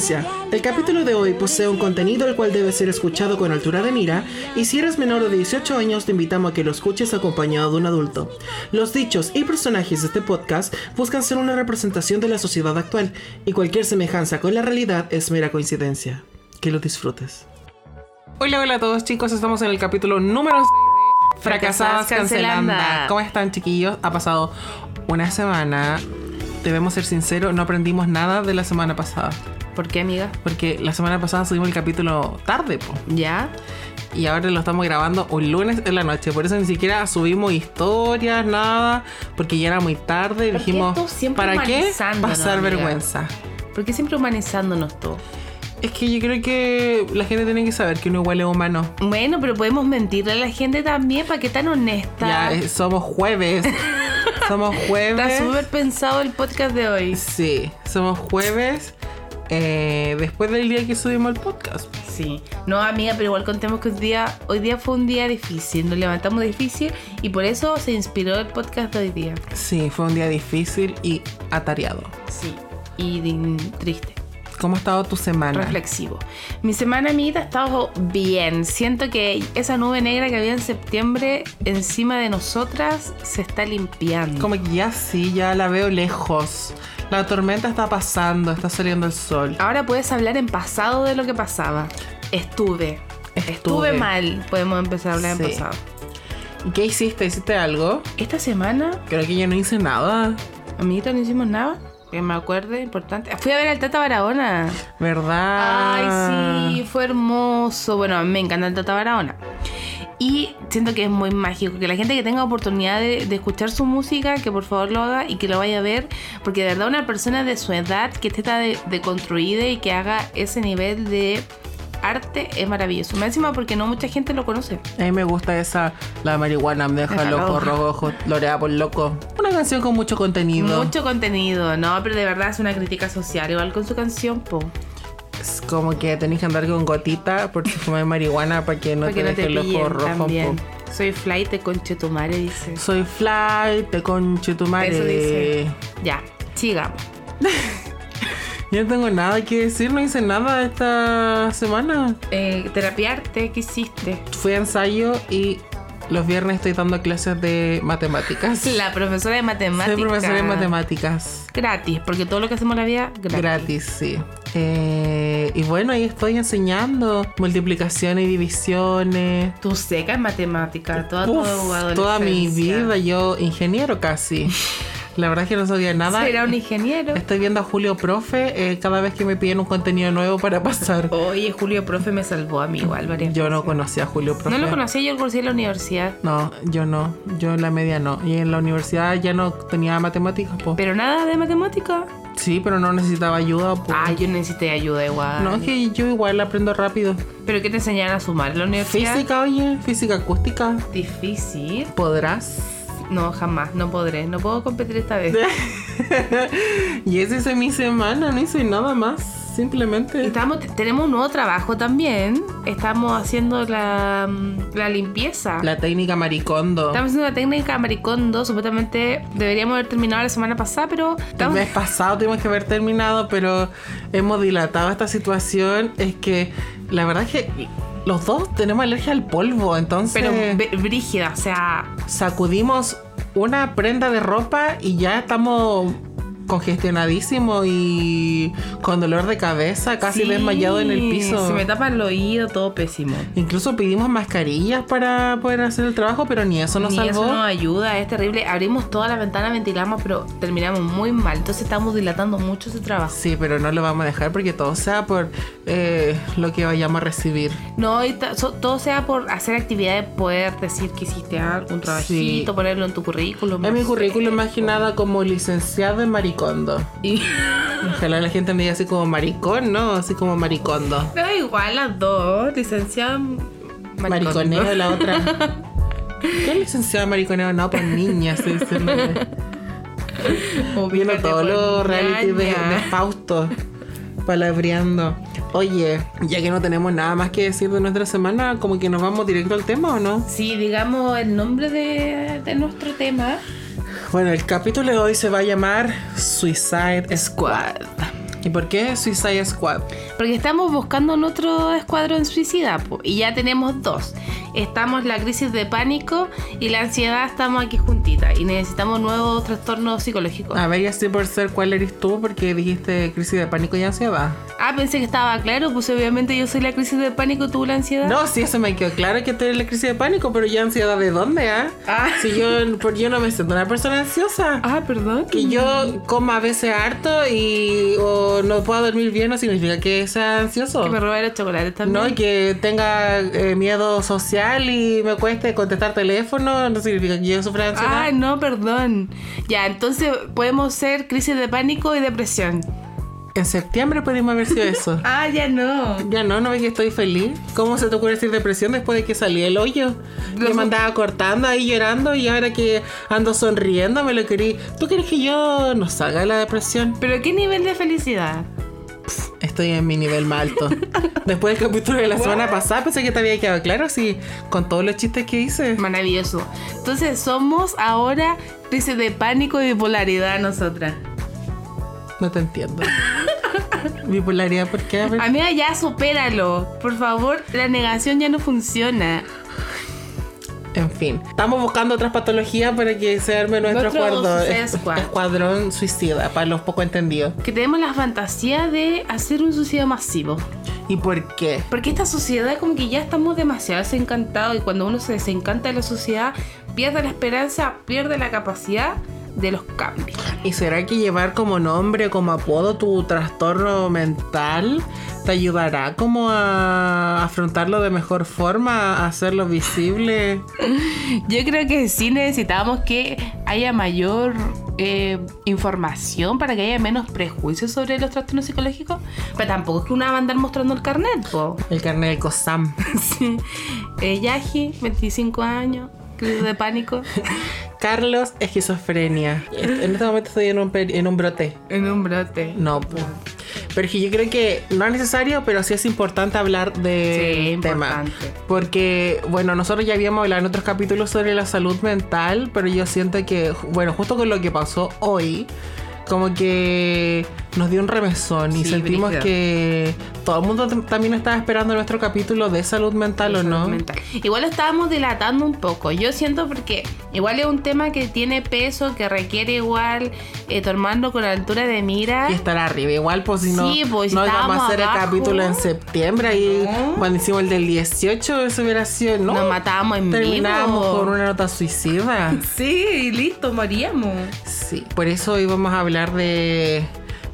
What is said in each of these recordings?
Advertencia, el capítulo de hoy posee un contenido el cual debe ser escuchado con altura de mira y si eres menor de 18 años te invitamos a que lo escuches acompañado de un adulto. Los dichos y personajes de este podcast buscan ser una representación de la sociedad actual y cualquier semejanza con la realidad es mera coincidencia. Que lo disfrutes. Hola, hola a todos chicos, estamos en el capítulo número 6 de Fracasadas Cancelando. Cancelanda. ¿Cómo están chiquillos? Ha pasado una semana. Debemos ser sinceros, no aprendimos nada de la semana pasada. ¿Por qué, amiga? Porque la semana pasada subimos el capítulo tarde, po. ¿Ya? Y ahora lo estamos grabando un lunes en la noche. Por eso ni siquiera subimos historias, nada. Porque ya era muy tarde. Y ¿Por qué dijimos, ¿para qué pasar amiga? vergüenza? ¿Por qué siempre humanizándonos todo? Es que yo creo que la gente tiene que saber que uno igual es humano. Bueno, pero podemos mentirle a la gente también, ¿para qué tan honesta? Ya, eh, somos jueves. somos jueves. Está súper pensado el podcast de hoy. Sí, somos jueves. Eh, después del día que subimos el podcast. Sí. No, amiga, pero igual contemos que hoy día, hoy día fue un día difícil. Nos levantamos difícil y por eso se inspiró el podcast de hoy día. Sí, fue un día difícil y atareado. Sí. Y triste. ¿Cómo ha estado tu semana? reflexivo. Mi semana, amiguita, ha estado bien. Siento que esa nube negra que había en septiembre encima de nosotras se está limpiando. Como que ya sí, ya la veo lejos. La tormenta está pasando, está saliendo el sol. Ahora puedes hablar en pasado de lo que pasaba. Estuve. Estuve. Estuve mal. Podemos empezar a hablar Sí. en pasado. ¿Y qué hiciste? ¿Hiciste algo? Esta semana, Creo que yo no hice nada. amiguita, no hicimos nada. Que me acuerde, importante. Fui a ver al Tata Barahona. ¿Verdad? Ay, sí, fue hermoso. Bueno, me encanta el Tata Barahona. Y siento que es muy mágico. Que la gente que tenga oportunidad de, de escuchar su música, que por favor lo haga y que lo vaya a ver. Porque de verdad una persona de su edad que esté tan de, deconstruida y que haga ese nivel de arte es maravilloso. Más encima porque no mucha gente lo conoce. A mí me gusta esa, la marihuana me deja ojo rojo, lorea por loco. Una canción con mucho contenido. Mucho contenido, no, pero de verdad es una crítica social. Igual con su canción, po. Es como que tenés que andar con gotita por si fumas marihuana para que no para te que no deje te el ojo rojo. Soy flight de conchetumare, dice. Soy fly, te conche tu madre. Eso dice. Ya, sigamos. Yo no tengo nada que decir, no hice nada esta semana. Eh, terapiarte, ¿qué hiciste? Fui a ensayo y los viernes estoy dando clases de matemáticas. La profesora de matemáticas. Soy profesora de matemáticas. Gratis, porque todo lo que hacemos en la vida, gratis. Gratis, sí. Eh, y bueno, ahí estoy enseñando multiplicaciones y divisiones. Tú seca en matemáticas, toda tu Uf, adolescencia. toda mi vida, yo ingeniero casi. La verdad es que no sabía nada. Era un ingeniero. Estoy viendo a Julio Profe eh, cada vez que me piden un contenido nuevo para pasar. Oye, Julio Profe me salvó a mí igual varias Yo no conocía a Julio Profe. No lo conocía, yo lo conocí en la universidad. No, yo no. Yo en la media no. Y en la universidad ya no tenía matemáticas, po. Pero nada de matemática. Sí, pero no necesitaba ayuda, po. Ah, yo necesité ayuda igual. No, es que yo igual aprendo rápido. ¿Pero qué te enseñaron a sumar en la universidad? Física, oye, física acústica. Difícil. ¿Podrás? No, jamás, no podré. No puedo competir esta vez. y esa es mi semana, no hice nada más. Simplemente. Estamos, tenemos un nuevo trabajo también. Estamos haciendo la, la limpieza. La técnica maricondo. Estamos haciendo la técnica maricondo. Supuestamente deberíamos haber terminado la semana pasada, pero El mes pasado tuvimos que haber terminado, pero hemos dilatado esta situación. Es que la verdad es que los dos tenemos alergia al polvo, entonces Pero brígida, o sea... sacudimos una prenda de ropa y ya estamos congestionadísimos y con dolor de cabeza, casi sí, desmayado en el piso. Se me tapa el oído, todo pésimo. Incluso pedimos mascarillas para poder hacer el trabajo, pero ni eso nos Ni salvó. eso nos ayuda, es terrible. Abrimos toda la ventana, ventilamos, pero terminamos muy mal. Entonces estamos dilatando mucho ese trabajo. Sí, pero no lo vamos a dejar porque todo sea por eh, lo que vayamos a recibir. No, y so- todo sea por hacer actividades, poder decir que hiciste algo, un trabajito, Sí. ponerlo en tu currículum. En mi no currículum más que nada como licenciado en maricondo. Y Ojalá la gente me diga así como maricón, ¿no? Así como maricondo. da igual las dos, licenciada en Mariconeo la otra. ¿Qué licenciado en mariconeo? No, pues niña, se dice Viendo todos pues, los reality de, de Fausto palabreando. Oye, ya que no tenemos nada más que decir de nuestra semana, como que nos vamos directo al tema o no? Sí, digamos el nombre de, de nuestro tema. Bueno, el capítulo de hoy se va a llamar Suicide Squad. ¿Y por qué Suicide Squad? Porque estamos buscando nuestro escuadrón suicida po, y ya tenemos dos. Estamos la crisis de pánico y la ansiedad estamos aquí juntitas y necesitamos nuevos trastornos psicológicos. A ver, ya sé por ser cuál eres tú, porque dijiste crisis de pánico y ansiedad. Ah, pensé que estaba claro, pues obviamente yo soy la crisis de pánico, tú la ansiedad. No, sí, eso me quedó claro que tú eres la crisis de pánico, pero ya ansiedad de dónde, ah? Ah. Si yo, por yo no me siento una persona ansiosa. Ah, perdón. Que yo coma a veces harto y o no pueda dormir bien no significa que sea ansioso. Que me roba los chocolates también. No, y que tenga eh, miedo social y me cueste contestar teléfono no significa que yo sufra ansiedad. Ah, no, perdón. Ya, entonces podemos ser crisis de pánico y depresión. En septiembre pudimos haber sido eso. Ah, ya no. Ya no, no ve que estoy feliz. ¿Cómo se te ocurre decir depresión después de que salí el hoyo? Yo me andaba cortando ahí llorando y ahora que ando sonriendo me lo querí. ¿Tú quieres que yo no salga de la depresión? Pero ¿qué nivel de felicidad? Estoy en mi nivel más alto. Después del capítulo de la semana pasada pensé que te había quedado claro, sí, con todos los chistes que hice. Maravilloso. Entonces somos ahora crisis de pánico y bipolaridad nosotras. No te entiendo. Bipolaridad, ¿por qué? A. Amiga, ya supéralo. Por favor, la negación ya no funciona. En fin, estamos buscando otras patologías para que se arme nuestro Nuestro acuerdo- escuadrón suicida, para los poco entendidos. Que tenemos la fantasía de hacer un suicidio masivo. ¿Y por qué? Porque esta sociedad como que ya estamos demasiado desencantados y cuando uno se desencanta de la sociedad, pierde la esperanza, pierde la capacidad de los cambios. ¿Y será que llevar como nombre, como apodo tu trastorno mental te ayudará como a afrontarlo de mejor forma, a hacerlo visible? Yo creo que sí necesitamos que haya mayor eh, información para que haya menos prejuicios sobre los trastornos psicológicos. Pero tampoco es que una va a andar mostrando el carnet, po. El carnet del COSAM. Sí. Eh, Yaji, 25 años, crisis de pánico. Carlos, esquizofrenia. En este momento estoy en un, en un brote. En un brote. No, pues. Pero es que yo creo que no es necesario, pero sí es importante hablar de Sí, tema. importante. Porque, bueno, nosotros ya habíamos hablado en otros capítulos sobre la salud mental, pero yo siento que, bueno, justo con lo que pasó hoy, como que nos dio un remesón y Sí, sentimos brígido. que todo el mundo también estaba esperando nuestro capítulo de salud mental, ¿o Salud no? mental. Igual estábamos dilatando un poco. Yo siento porque igual es un tema que tiene peso, que requiere igual eh, tomarlo con altura de mira. Y estar arriba, igual, pues si no, Sí, pues, si no íbamos a hacer abajo. el capítulo en septiembre, ahí No. cuando hicimos el del 18, eso hubiera sido, ¿no? Nos matábamos en Terminábamos con una nota suicida. Sí, y listo, moríamos. Sí, por eso hoy vamos a hablar de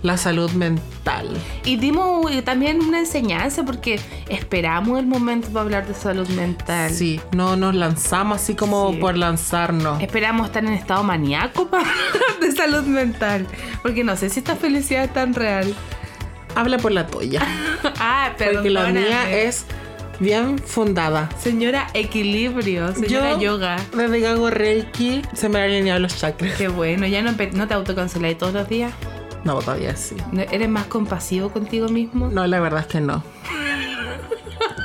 la salud mental. Y dimos también una enseñanza porque esperamos el momento para hablar de salud mental. Sí, no nos lanzamos así como Sí. por lanzarnos. Esperamos estar en estado maníaco para hablar de salud mental. Porque no sé si esta felicidad es tan real. Habla por la tuya, ah, perdón. porque la mía es bien fundada. Señora Equilibrio, señora Yo, Yoga. desde que hago Reiki, se me han alineado los chakras. Qué bueno, ya no te autocanceláis todos los días. No, todavía sí. ¿No- ¿Eres más compasivo contigo mismo? No, la verdad es que no.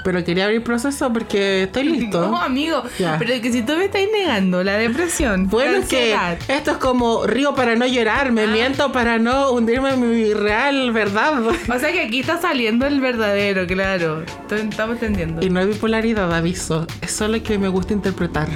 Pero quería abrir proceso porque estoy listo. No, amigo. Ya. Pero que si tú me estás negando la depresión, Bueno, la es que esto es como río para no llorar, me miento para no hundirme en mi real verdad. O sea que aquí está saliendo el verdadero, claro. Estamos entendiendo. Y no hay bipolaridad, aviso. Es solo que me gusta interpretar.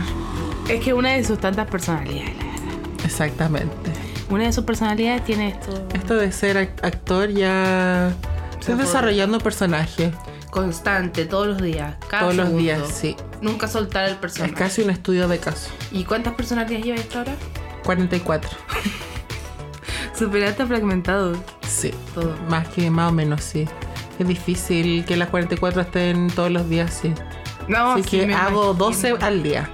Es que una de sus tantas personalidades, la verdad. Exactamente. Una de sus personalidades tiene esto Esto de ser ac- actor ya... Estoy desarrollando personaje constante, todos los días. Cada todos los días, sí. Nunca soltar el Es personaje. casi un estudio de caso. ¿Y cuántas personalidades lleva hasta ahora? 44. Superaste fragmentado. Sí. Todo. Más que más o menos, sí. Es difícil que las 44 estén todos los días, sí. No, Así sí que hago imagino. 12 al día.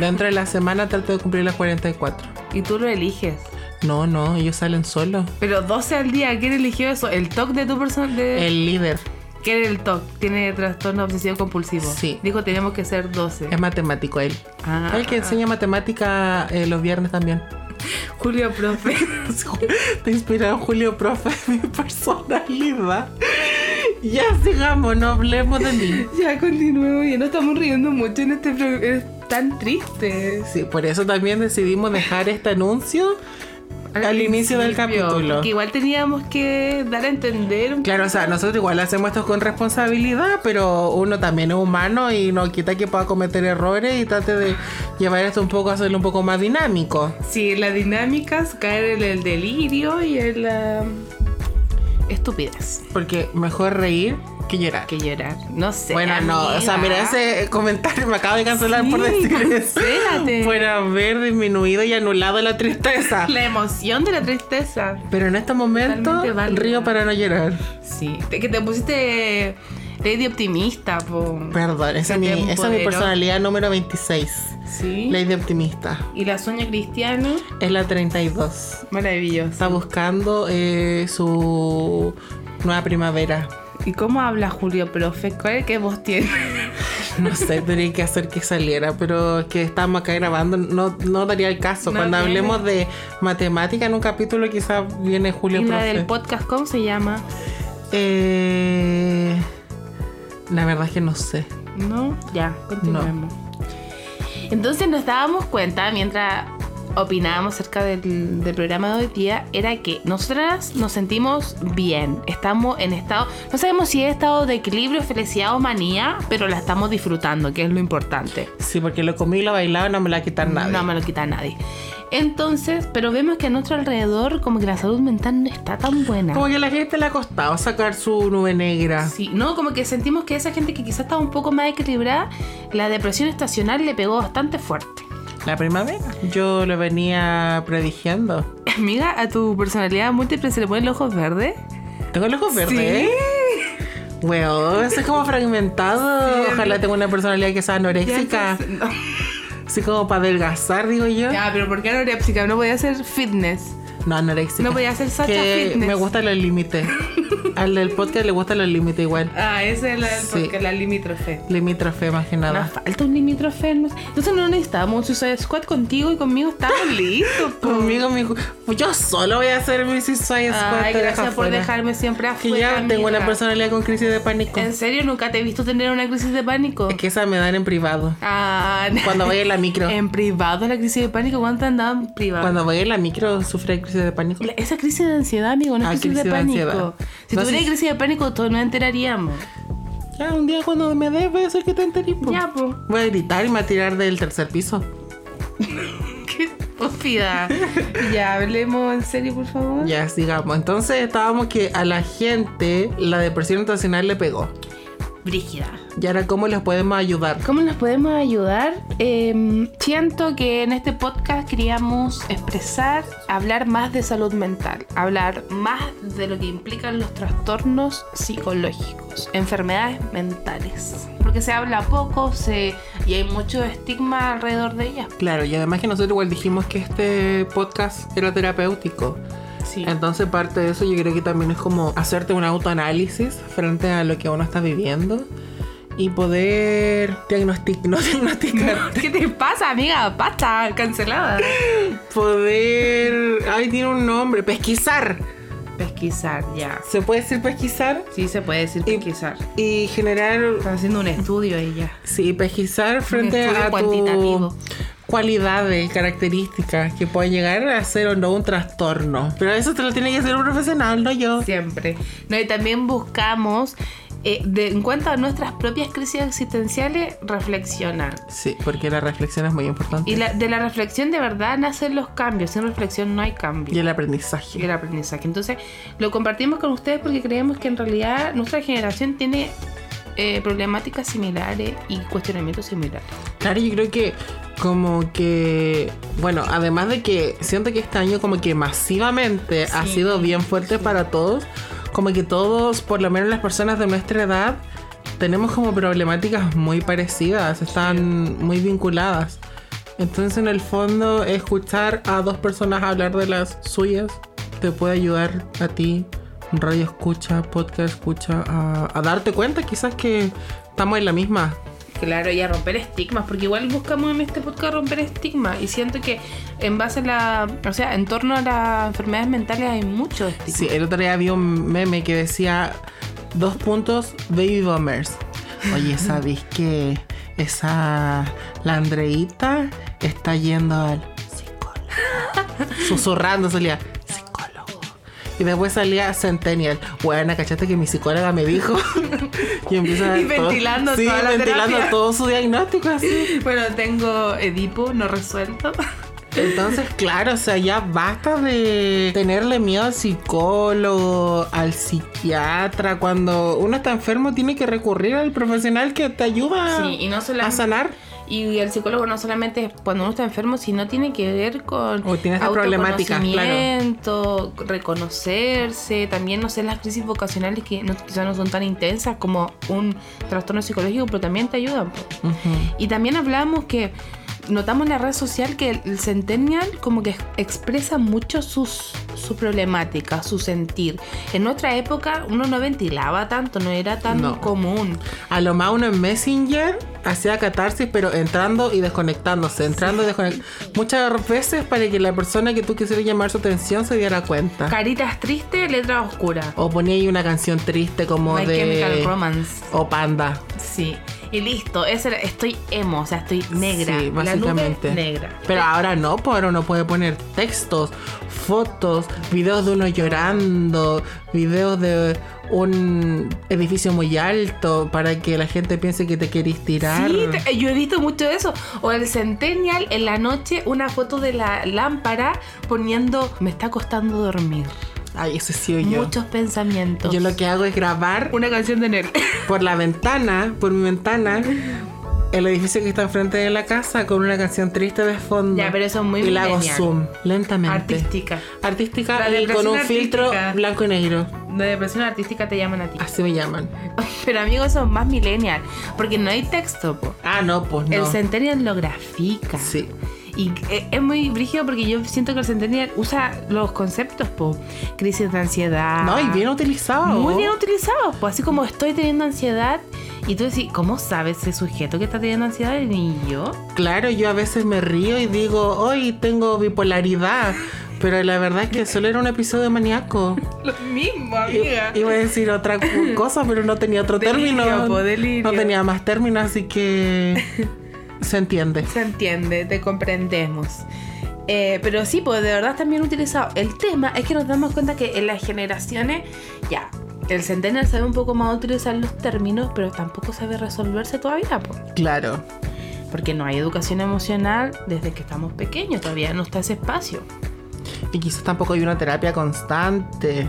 Dentro de la semana trato de cumplir las 44. Y tú lo eliges. No, no, ellos salen solos. Pero 12 al día, ¿quién eligió eso? ¿El TOC de tu persona? De... El líder ¿Quién es el TOC? Tiene trastorno obsesivo compulsivo. Sí. Dijo tenemos que ser 12. es matemático él. Ah, El que enseña matemática eh, los viernes también. Julio, profe. Te inspiró Julio Profe mi personalidad. Ya sigamos, no hablemos de mí. Ya continuemos, ya no estamos riendo mucho en este programa. Es tan triste. Sí, por eso también decidimos dejar este anuncio al, inicio del capítulo. Porque igual teníamos que dar a entender. un Claro, o sea, nosotros igual hacemos esto con responsabilidad, pero uno también es humano y no quita que pueda cometer errores y trate de llevar esto un poco, hacerlo un poco más dinámico. Sí, las dinámicas, caer en el delirio y en la estupidez. Porque mejor reír que llorar. Que llorar. No sé. Bueno, no, o sea, mira, amiga. ese comentario me acabo de cancelar por Sí, decir eso. Por haber disminuido y anulado la tristeza. La emoción de la tristeza. Pero en este momento río para no llorar. Sí. Que te pusiste Lady optimista, po. Perdón, esa es, mi, esa es mi personalidad número 26. Sí. Lady optimista. Y la sueña cristiano, Es la 32. maravilloso. Está buscando eh, su nueva primavera. ¿Y cómo habla Julio Profe? ¿Cuál es que voz tiene? No sé, tendría que hacer que saliera, pero que estamos acá grabando, no, no daría el caso. No Cuando viene. hablemos de matemática en un capítulo, quizás viene Julio ¿Y la Profe. del podcast cómo se llama? Eh, la verdad es que no sé. No, ya, continuemos. Entonces nos dábamos cuenta mientras opinábamos acerca del, del programa de hoy día, era que nosotras nos sentimos bien, estamos en estado, no sabemos si es estado de equilibrio, felicidad o manía, pero la estamos disfrutando, que es lo importante. Sí, porque lo comí lo bailado no me la va a quitar nadie. No me lo quita nadie. Entonces, pero vemos que a nuestro alrededor como que la salud mental no está tan buena. Como que a la gente le ha costado sacar su nube negra. Sí, no, como que sentimos que esa gente que quizás estaba un poco más equilibrada, la depresión estacional le pegó bastante fuerte. La primavera. Yo lo venía predigiendo. Amiga, a tu personalidad múltiple se le ponen los ojos verdes. Tengo los ojos verdes, ¿eh? Weón, eso es como fragmentado. Ojalá tenga una personalidad que sea anoréxica. Así como para adelgazar, digo yo. Ya, pero ¿por qué anorexia? No podía hacer fitness. No, anoréxica. No voy a hacer Sacha que Fitness. Me gustan los límites. Al del podcast le gustan los límites igual. Ah, esa es la, Sí. porque la limítrofe. Limítrofe más que Nos nada. falta un limítrofe. Entonces no necesitamos un Suicide Squad contigo y conmigo estamos listos. po. Conmigo, mi pues yo solo voy a hacer mi Suicide Squad. Ay, gracias por dejarme siempre Que afuera. ya tengo una personalidad con crisis de pánico. ¿En serio? ¿Nunca te he visto tener una crisis de pánico? Es que esa me dan en privado. Ah, Cuando voy en la micro. En privado la crisis de pánico, ¿cuánto andaba en privado? Cuando voy en la micro sufre crisis de pánico. La- Esa crisis de ansiedad, amigo, no Ah, es crisis, crisis de pánico. ansiedad. Si No, tuviera crisis de pánico, todos nos enteraríamos. Ya, un día cuando me dé voy a hacer que te enterís. Ya, po. Voy a gritar y me voy a tirar del tercer piso. Qué estúpida. ya, hablemos en serio, por favor. Ya, sigamos. Entonces estábamos que a la gente la depresión estacional le pegó. Brígida. Y ahora, ¿cómo les podemos ayudar? ¿Cómo nos podemos ayudar? Eh, siento que en este podcast queríamos expresar, hablar más de salud mental, hablar más de lo que implican los trastornos psicológicos, enfermedades mentales. Porque se habla poco se, y hay mucho estigma alrededor de ellas. Claro, y además que nosotros igual dijimos que este podcast era terapéutico. Sí. Entonces parte de eso yo creo que también es como hacerte un autoanálisis frente a lo que uno está viviendo y poder diagnostic no diagnosticar, ¿Qué te pasa, amiga? Basta, cancelada. poder... Ay, tiene un nombre, pesquisar. Pesquisar, ya. ¿Se puede decir pesquisar? Sí, se puede decir pesquisar. Y generar, Está haciendo un estudio ella. sí, pesquisar frente estudio a cuantitativo. tu cualidades, características que pueden llegar a ser o no un trastorno. Pero eso te lo tiene que hacer un profesional, no yo. Siempre. No, y también buscamos, eh, de- en cuanto a nuestras propias crisis existenciales, reflexionar. Sí, porque la reflexión es muy importante. Y la- de la reflexión de verdad nacen los cambios. Sin reflexión no hay cambio. Y el Y aprendizaje. el aprendizaje. Entonces, lo compartimos con ustedes porque creemos que en realidad nuestra generación tiene eh, problemáticas similares y cuestionamientos similares. Claro, yo creo que como que, bueno, además de que siento que este año como que masivamente ha sido bien fuerte para todos, como que todos, por lo menos las personas de nuestra edad, tenemos como problemáticas muy parecidas, están muy vinculadas. Entonces en el fondo escuchar a dos personas hablar de las suyas te puede ayudar a ti, radio escucha, podcast escucha, a, a darte cuenta quizás que estamos en la misma. Claro, y a romper estigmas, porque igual buscamos en este podcast romper estigmas. Y siento que en base a la. O sea, en torno a las enfermedades mentales hay mucho estigma. Sí, el otro día vi un meme que decía Dos puntos, Baby Bombers. Oye, ¿sabéis que esa la Andreita está yendo al psicólogo? Susurrando salía. Y después salía Centennial. Bueno, ¿cachaste que mi psicóloga me dijo? y empieza Y ventilando sí, toda la ventilando todo su diagnóstico así. Bueno, tengo Edipo no resuelto. Entonces, claro, o sea, ya basta de tenerle miedo al psicólogo, al psiquiatra. Cuando uno está enfermo, tiene que recurrir al profesional que te ayuda Sí, y no a sanar. Y el psicólogo no solamente es cuando uno está enfermo, sino tiene que ver con O tiene esta problemática, claro. reconocerse, también no sé las crisis vocacionales que no, quizás no son tan intensas como un trastorno psicológico, pero también te ayudan. po. Ujú. Y también hablamos que notamos en la red social que el centennial como que ex- expresa mucho sus, su problemática, su sentir. En nuestra época uno no ventilaba tanto, no era tan No. común. A lo más uno en Messenger hacía catarsis, pero entrando y desconectándose, entrando y desconectándose. Muchas veces para que la persona que tú quisieras llamar su atención se diera cuenta. Caritas tristes, letra oscura. O ponía ahí una canción triste como My de... Chemical Romance. O Panda. Sí. Y listo, ese estoy emo, o sea, estoy negra. Sí, La nube básicamente. negra. Pero ahora no, pues ahora uno puede poner textos, fotos, videos de uno llorando, videos de un edificio muy alto para que la gente piense que te querés tirar. Sí, te- yo he visto mucho de eso. O el Centennial en la noche, una foto de la lámpara poniendo me está costando dormir. Ay, ese sí yo. Muchos pensamientos. Yo lo que hago es grabar Una canción de Nel. por la ventana, por mi ventana, el edificio que está enfrente de la casa con una canción triste de fondo. Ya, pero eso es muy Y la hago zoom, lentamente. Artística. Artística La y con un filtro artística. blanco y negro. De depresión artística te llaman a ti. Así me llaman. Pero amigos, son más millennial. Porque no hay texto, po. Ah, no, pues no. El Centennial lo grafica. Sí. Y eh, es muy brígido porque yo siento que el Centennial usa los conceptos, po. Crisis de ansiedad. No, y bien utilizado. Muy bien utilizados, pues así como estoy teniendo ansiedad. Y tú decís, ¿cómo sabes ese sujeto que está teniendo ansiedad? Ni yo. Claro, yo a veces me río y digo, hoy tengo bipolaridad. Pero la verdad es que solo era un episodio maníaco. Lo mismo, I- Iba a decir otra cosa, pero no tenía otro Delirio, término. po. No tenía más términos, así que se entiende. Se entiende, te comprendemos. Eh, pero sí, pues de verdad están bien utilizados. El tema es que nos damos cuenta que en las generaciones, ya, el centennial sabe un poco más utilizar los términos, pero tampoco sabe resolverse todavía, pues. Claro. Porque no hay educación emocional desde que estamos pequeños, todavía no está ese espacio. Y quizás tampoco hay una terapia constante.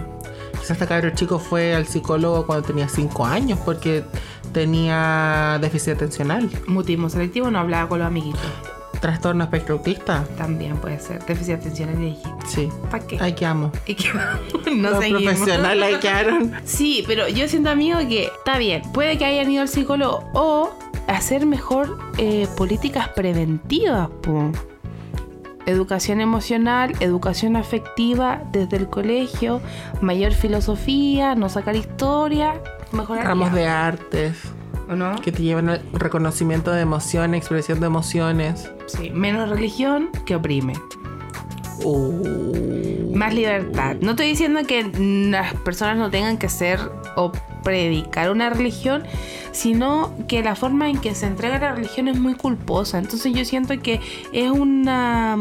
Quizás este cabro chico fue al psicólogo cuando tenía 5 años porque tenía déficit atencional, Mutismo selectivo no hablaba con los amiguitos. trastorno espectro autista. También puede ser. Déficit atencional y Sí. ¿para qué? Ay, que amo. Y que no Los seguimos. profesionales ahí quedaron. Sí, pero yo siento, amigo, que está bien. Puede que hayan ido al psicólogo o hacer mejor eh, políticas preventivas, po. Educación emocional, educación afectiva desde el colegio, mayor filosofía, no sacar historia, mejorar. Ramos de artes ¿O no? que te llevan al reconocimiento de emociones, expresión de emociones. Sí, menos religión que oprime. Uh. Más libertad. No estoy diciendo que las personas no tengan que ser o predicar una religión, sino que la forma en que se entrega la religión es muy culposa. Entonces yo siento que es una...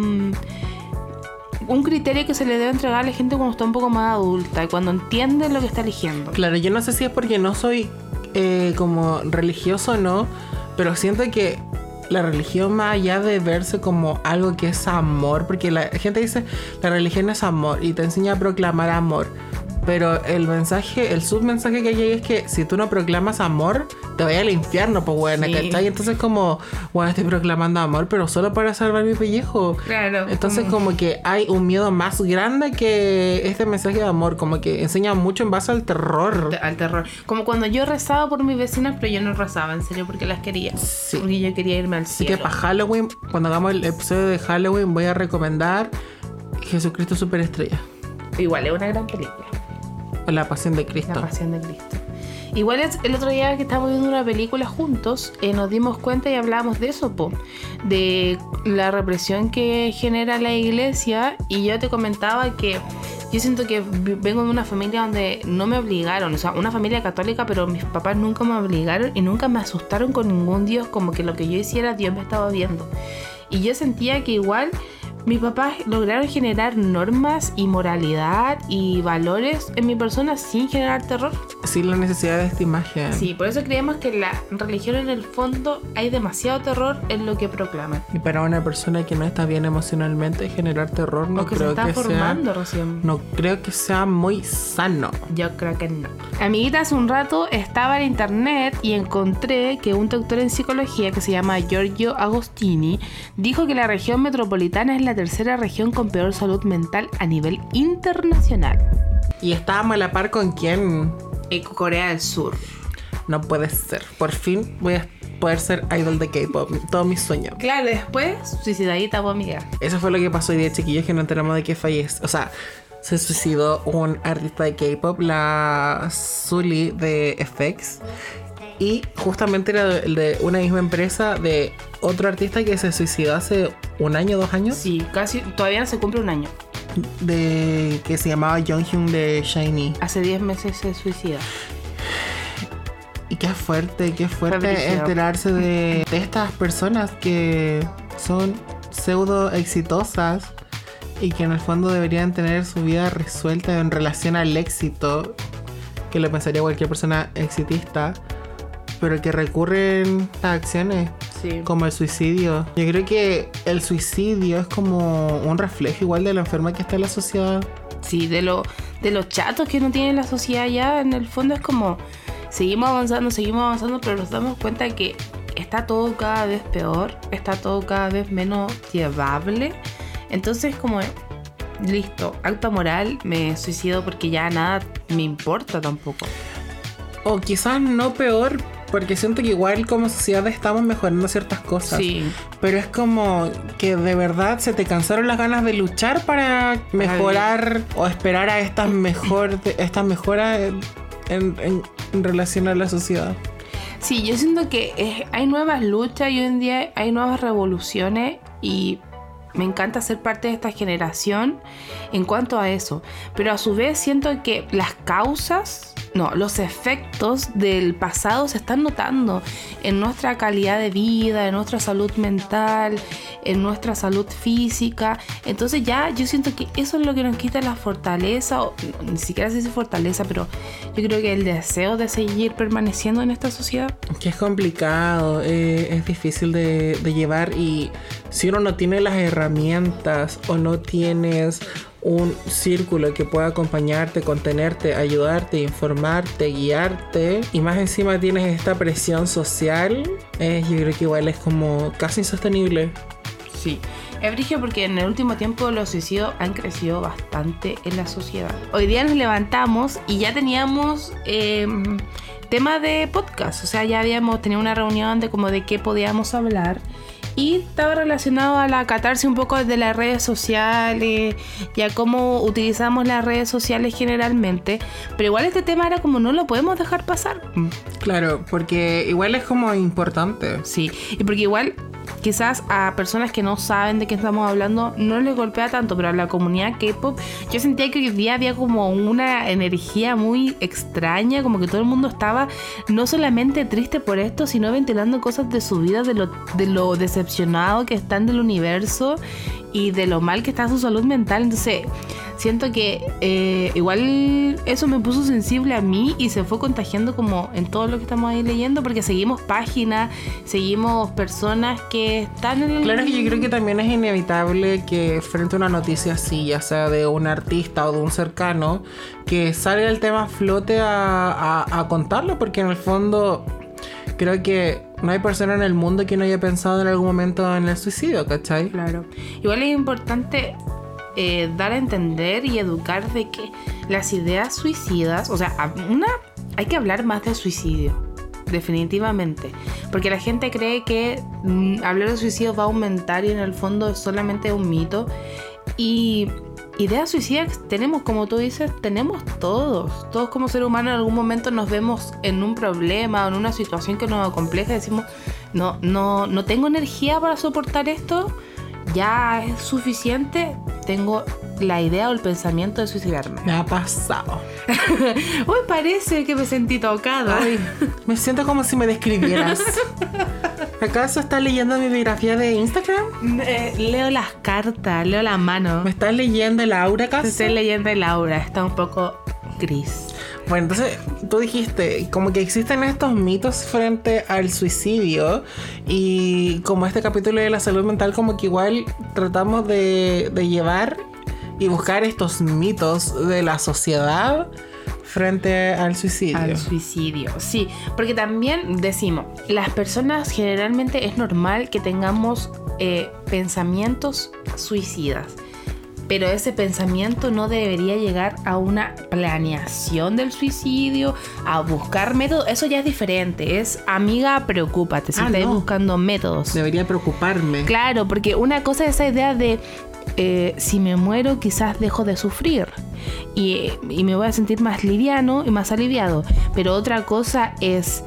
un criterio que se le debe entregar a la gente cuando está un poco más adulta y cuando entiende lo que está eligiendo. Claro, yo no sé si es porque no soy eh, como religioso o no, pero siento que la religión más allá de verse como algo que es amor, porque la gente dice la religión es amor y te enseña a proclamar amor. Pero el mensaje, el submensaje que hay ahí es que si tú no proclamas amor, te vayas al infierno, pues bueno, Sí. ¿cachai? Entonces como, bueno, estoy proclamando amor, pero solo para salvar mi pellejo. Claro. Entonces como- como que hay un miedo más grande que este mensaje de amor, como que enseña mucho en base al terror. al terror. Como cuando yo rezaba por mis vecinas, pero yo no rezaba en serio porque las quería. Sí. Porque yo quería irme al Así cielo. que para Halloween, cuando hagamos el episodio de Halloween, voy a recomendar Jesucristo Superestrella. Igual es una gran película. La Pasión de La Cristo. pasión de Cristo. Igual el otro día que estábamos viendo una película juntos, eh, nos dimos cuenta y hablábamos de eso, de la represión que genera la iglesia. Y yo te comentaba que yo siento que vengo de una familia donde no me obligaron, o sea, una familia católica, pero mis papás nunca me obligaron y nunca me asustaron con ningún Dios, como que lo que yo hiciera, Dios me estaba viendo. Y yo sentía que igual mis papás lograron generar normas y moralidad y valores en mi persona sin generar terror. Sin la necesidad de esta imagen. Sí, por eso creemos que la religión en el fondo hay demasiado terror en lo que proclaman. Y para una persona que no está bien emocionalmente, generar terror no o que se creo está que formando sea. recién. No creo que sea muy sano. Yo creo que no. Amiguita, hace un rato estaba en internet y encontré que un doctor en psicología que se llama Giorgio Agostini dijo que la región metropolitana es la tercera región con peor salud mental a nivel internacional. Y estábamos a la par con quién. En Corea del Sur. No puede ser. Por fin voy a poder ser idol de K-pop. Todo mi sueño. Claro, después suicidadita, pues, amiga. Eso fue lo que pasó hoy día, chiquillos, que no enteramos de que falleció. O sea, se suicidó un artista de K-pop, la Sully de FX. Y justamente era de, de una misma empresa de otro artista que se suicidó hace un año, dos años. Sí, casi, todavía se cumple un año. De que se llamaba Jonghyun de Shiny. Hace 10 meses se suicida. Y qué fuerte, qué fuerte enterarse de, de estas personas que son pseudo exitosas y que en el fondo deberían tener su vida resuelta en relación al éxito, que le pensaría cualquier persona exitista, pero que recurren a acciones Sí. como el suicidio. Yo creo que el suicidio es como un reflejo igual de la enferma que está en la sociedad. Sí, de lo, de los chatos que no tiene la sociedad ya, en el fondo es como seguimos avanzando, seguimos avanzando, pero nos damos cuenta que está todo cada vez peor, está todo cada vez menos llevable. Entonces como listo, acto moral, me suicido porque ya nada me importa tampoco. O quizás no peor, porque siento que igual como sociedad estamos mejorando ciertas cosas. Sí, Pero es como que de verdad se te cansaron las ganas de luchar para mejorar o esperar a estas mejor estas mejoras en, en- en relación a la sociedad. Sí, yo siento que es- hay nuevas luchas y hoy en día hay nuevas revoluciones y me encanta ser parte de esta generación en cuanto a eso. Pero a su vez siento que las causas, no, los efectos del pasado se están notando en nuestra calidad de vida, en nuestra salud mental, en nuestra salud física. Entonces ya yo siento que eso es lo que nos quita la fortaleza, o ni siquiera se dice fortaleza, pero yo creo que el deseo de seguir permaneciendo en esta sociedad. Que es complicado, eh, es difícil de llevar y si uno no tiene las herramientas o no tienes un círculo que pueda acompañarte, contenerte, ayudarte, informarte, guiarte y más encima tienes esta presión social, eh, yo creo que igual es como casi insostenible. Sí. Es porque en el último tiempo los suicidios han crecido bastante en la sociedad. Hoy día nos levantamos y ya teníamos eh, tema de podcast. O sea, ya habíamos tenido una reunión de como de qué podíamos hablar. Y estaba relacionado a la catarse un poco de las redes sociales y a cómo utilizamos las redes sociales generalmente. Pero igual este tema era como no lo podemos dejar pasar. Claro, porque igual es como importante. Sí, y porque igual quizás a personas que no saben de qué estamos hablando no les golpea tanto, pero a la comunidad K-pop yo sentía que hoy día había como una energía muy extraña, como que todo el mundo estaba no solamente triste por esto, sino ventilando cosas de su vida, de lo, de lo decepcionado que están del universo y de lo mal que está su salud mental. Entonces, siento que eh, igual eso me puso sensible a mí y se fue contagiando como en todo lo que estamos ahí leyendo, porque seguimos páginas, seguimos personas que están en el... Claro que yo creo que también es inevitable que frente a una noticia así, ya sea de un artista o de un cercano, que salga el tema flote a- a contarlo, porque en el fondo creo que no hay persona en el mundo que no haya pensado en algún momento en el suicidio, ¿cachai? Claro. Igual es importante eh, dar a entender y educar de que las ideas suicidas, o sea, una, hay que hablar más del suicidio, definitivamente, porque la gente cree que mm, hablar de suicidio va a aumentar y en el fondo es solamente un mito y ideas suicidas tenemos, como tú dices, tenemos todos. Todos como ser humano en algún momento nos vemos en un problema o en una situación que nos compleja y decimos, no, no, no tengo energía para soportar esto, ya es suficiente, tengo la idea o el pensamiento de suicidarme. Me ha pasado. Uy, parece que me sentí tocada. Ay, me siento como si me describieras. ¿Acaso estás leyendo mi biografía de Instagram? Eh, leo las cartas, leo la mano. ¿Me estás leyendo el aura acaso? Estoy leyendo el aura, está un poco gris. Bueno, entonces tú dijiste como que existen estos mitos frente al suicidio y como este capítulo de la salud mental como que igual tratamos de, de llevar y buscar estos mitos de la sociedad frente al suicidio. Al suicidio, sí, porque también decimos, las personas generalmente es normal que tengamos eh, pensamientos suicidas, pero ese pensamiento no debería llegar a una planeación del suicidio, a buscar métodos, eso ya es diferente, es amiga, preocúpate, si Ah, no. buscando métodos. Debería preocuparme. Claro, porque una cosa es esa idea de eh, si me muero quizás dejo de sufrir y, y me voy a sentir más liviano y más aliviado. Pero otra cosa es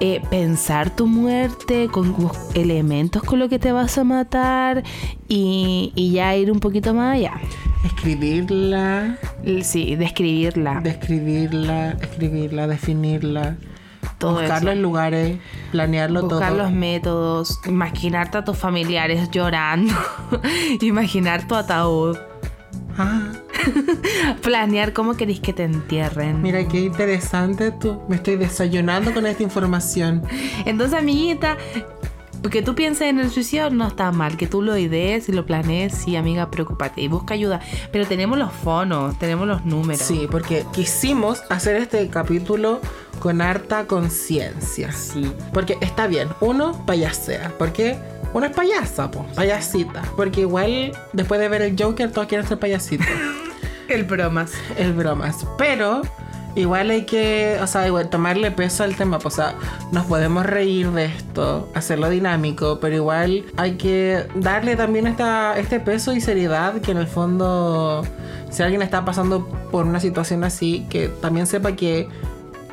eh, pensar tu muerte con elementos con lo que te vas a matar y, y ya ir un poquito más allá. Escribirla, Sí, describirla. describirla, escribirla, definirla, todo eso. en lugares, planearlo Buscar todo. los métodos, imaginarte a tus familiares llorando, imaginar tu ataúd. Ah, Planear cómo queréis que te entierren. mira qué interesante tú. Me estoy desayunando con esta información. Entonces, amiguita, que tú pienses en el suicidio no está mal. Que tú lo idees y lo planees, sí, amiga, preocúpate y busca ayuda. Pero tenemos los fonos, tenemos los números. Sí, porque quisimos hacer este capítulo con harta conciencia. Sí. Porque está bien, uno payasea. Porque uno es payasa, po, payasita. Porque igual, después de ver el Joker, todos quieren ser payasitos. El bromas. el bromas. Pero igual hay que, o sea, tomarle peso al tema. pues, O sea, nos podemos reír de esto, hacerlo dinámico, pero igual hay que darle también esta, este peso y seriedad que en el fondo, si alguien está pasando por una situación así, que también sepa que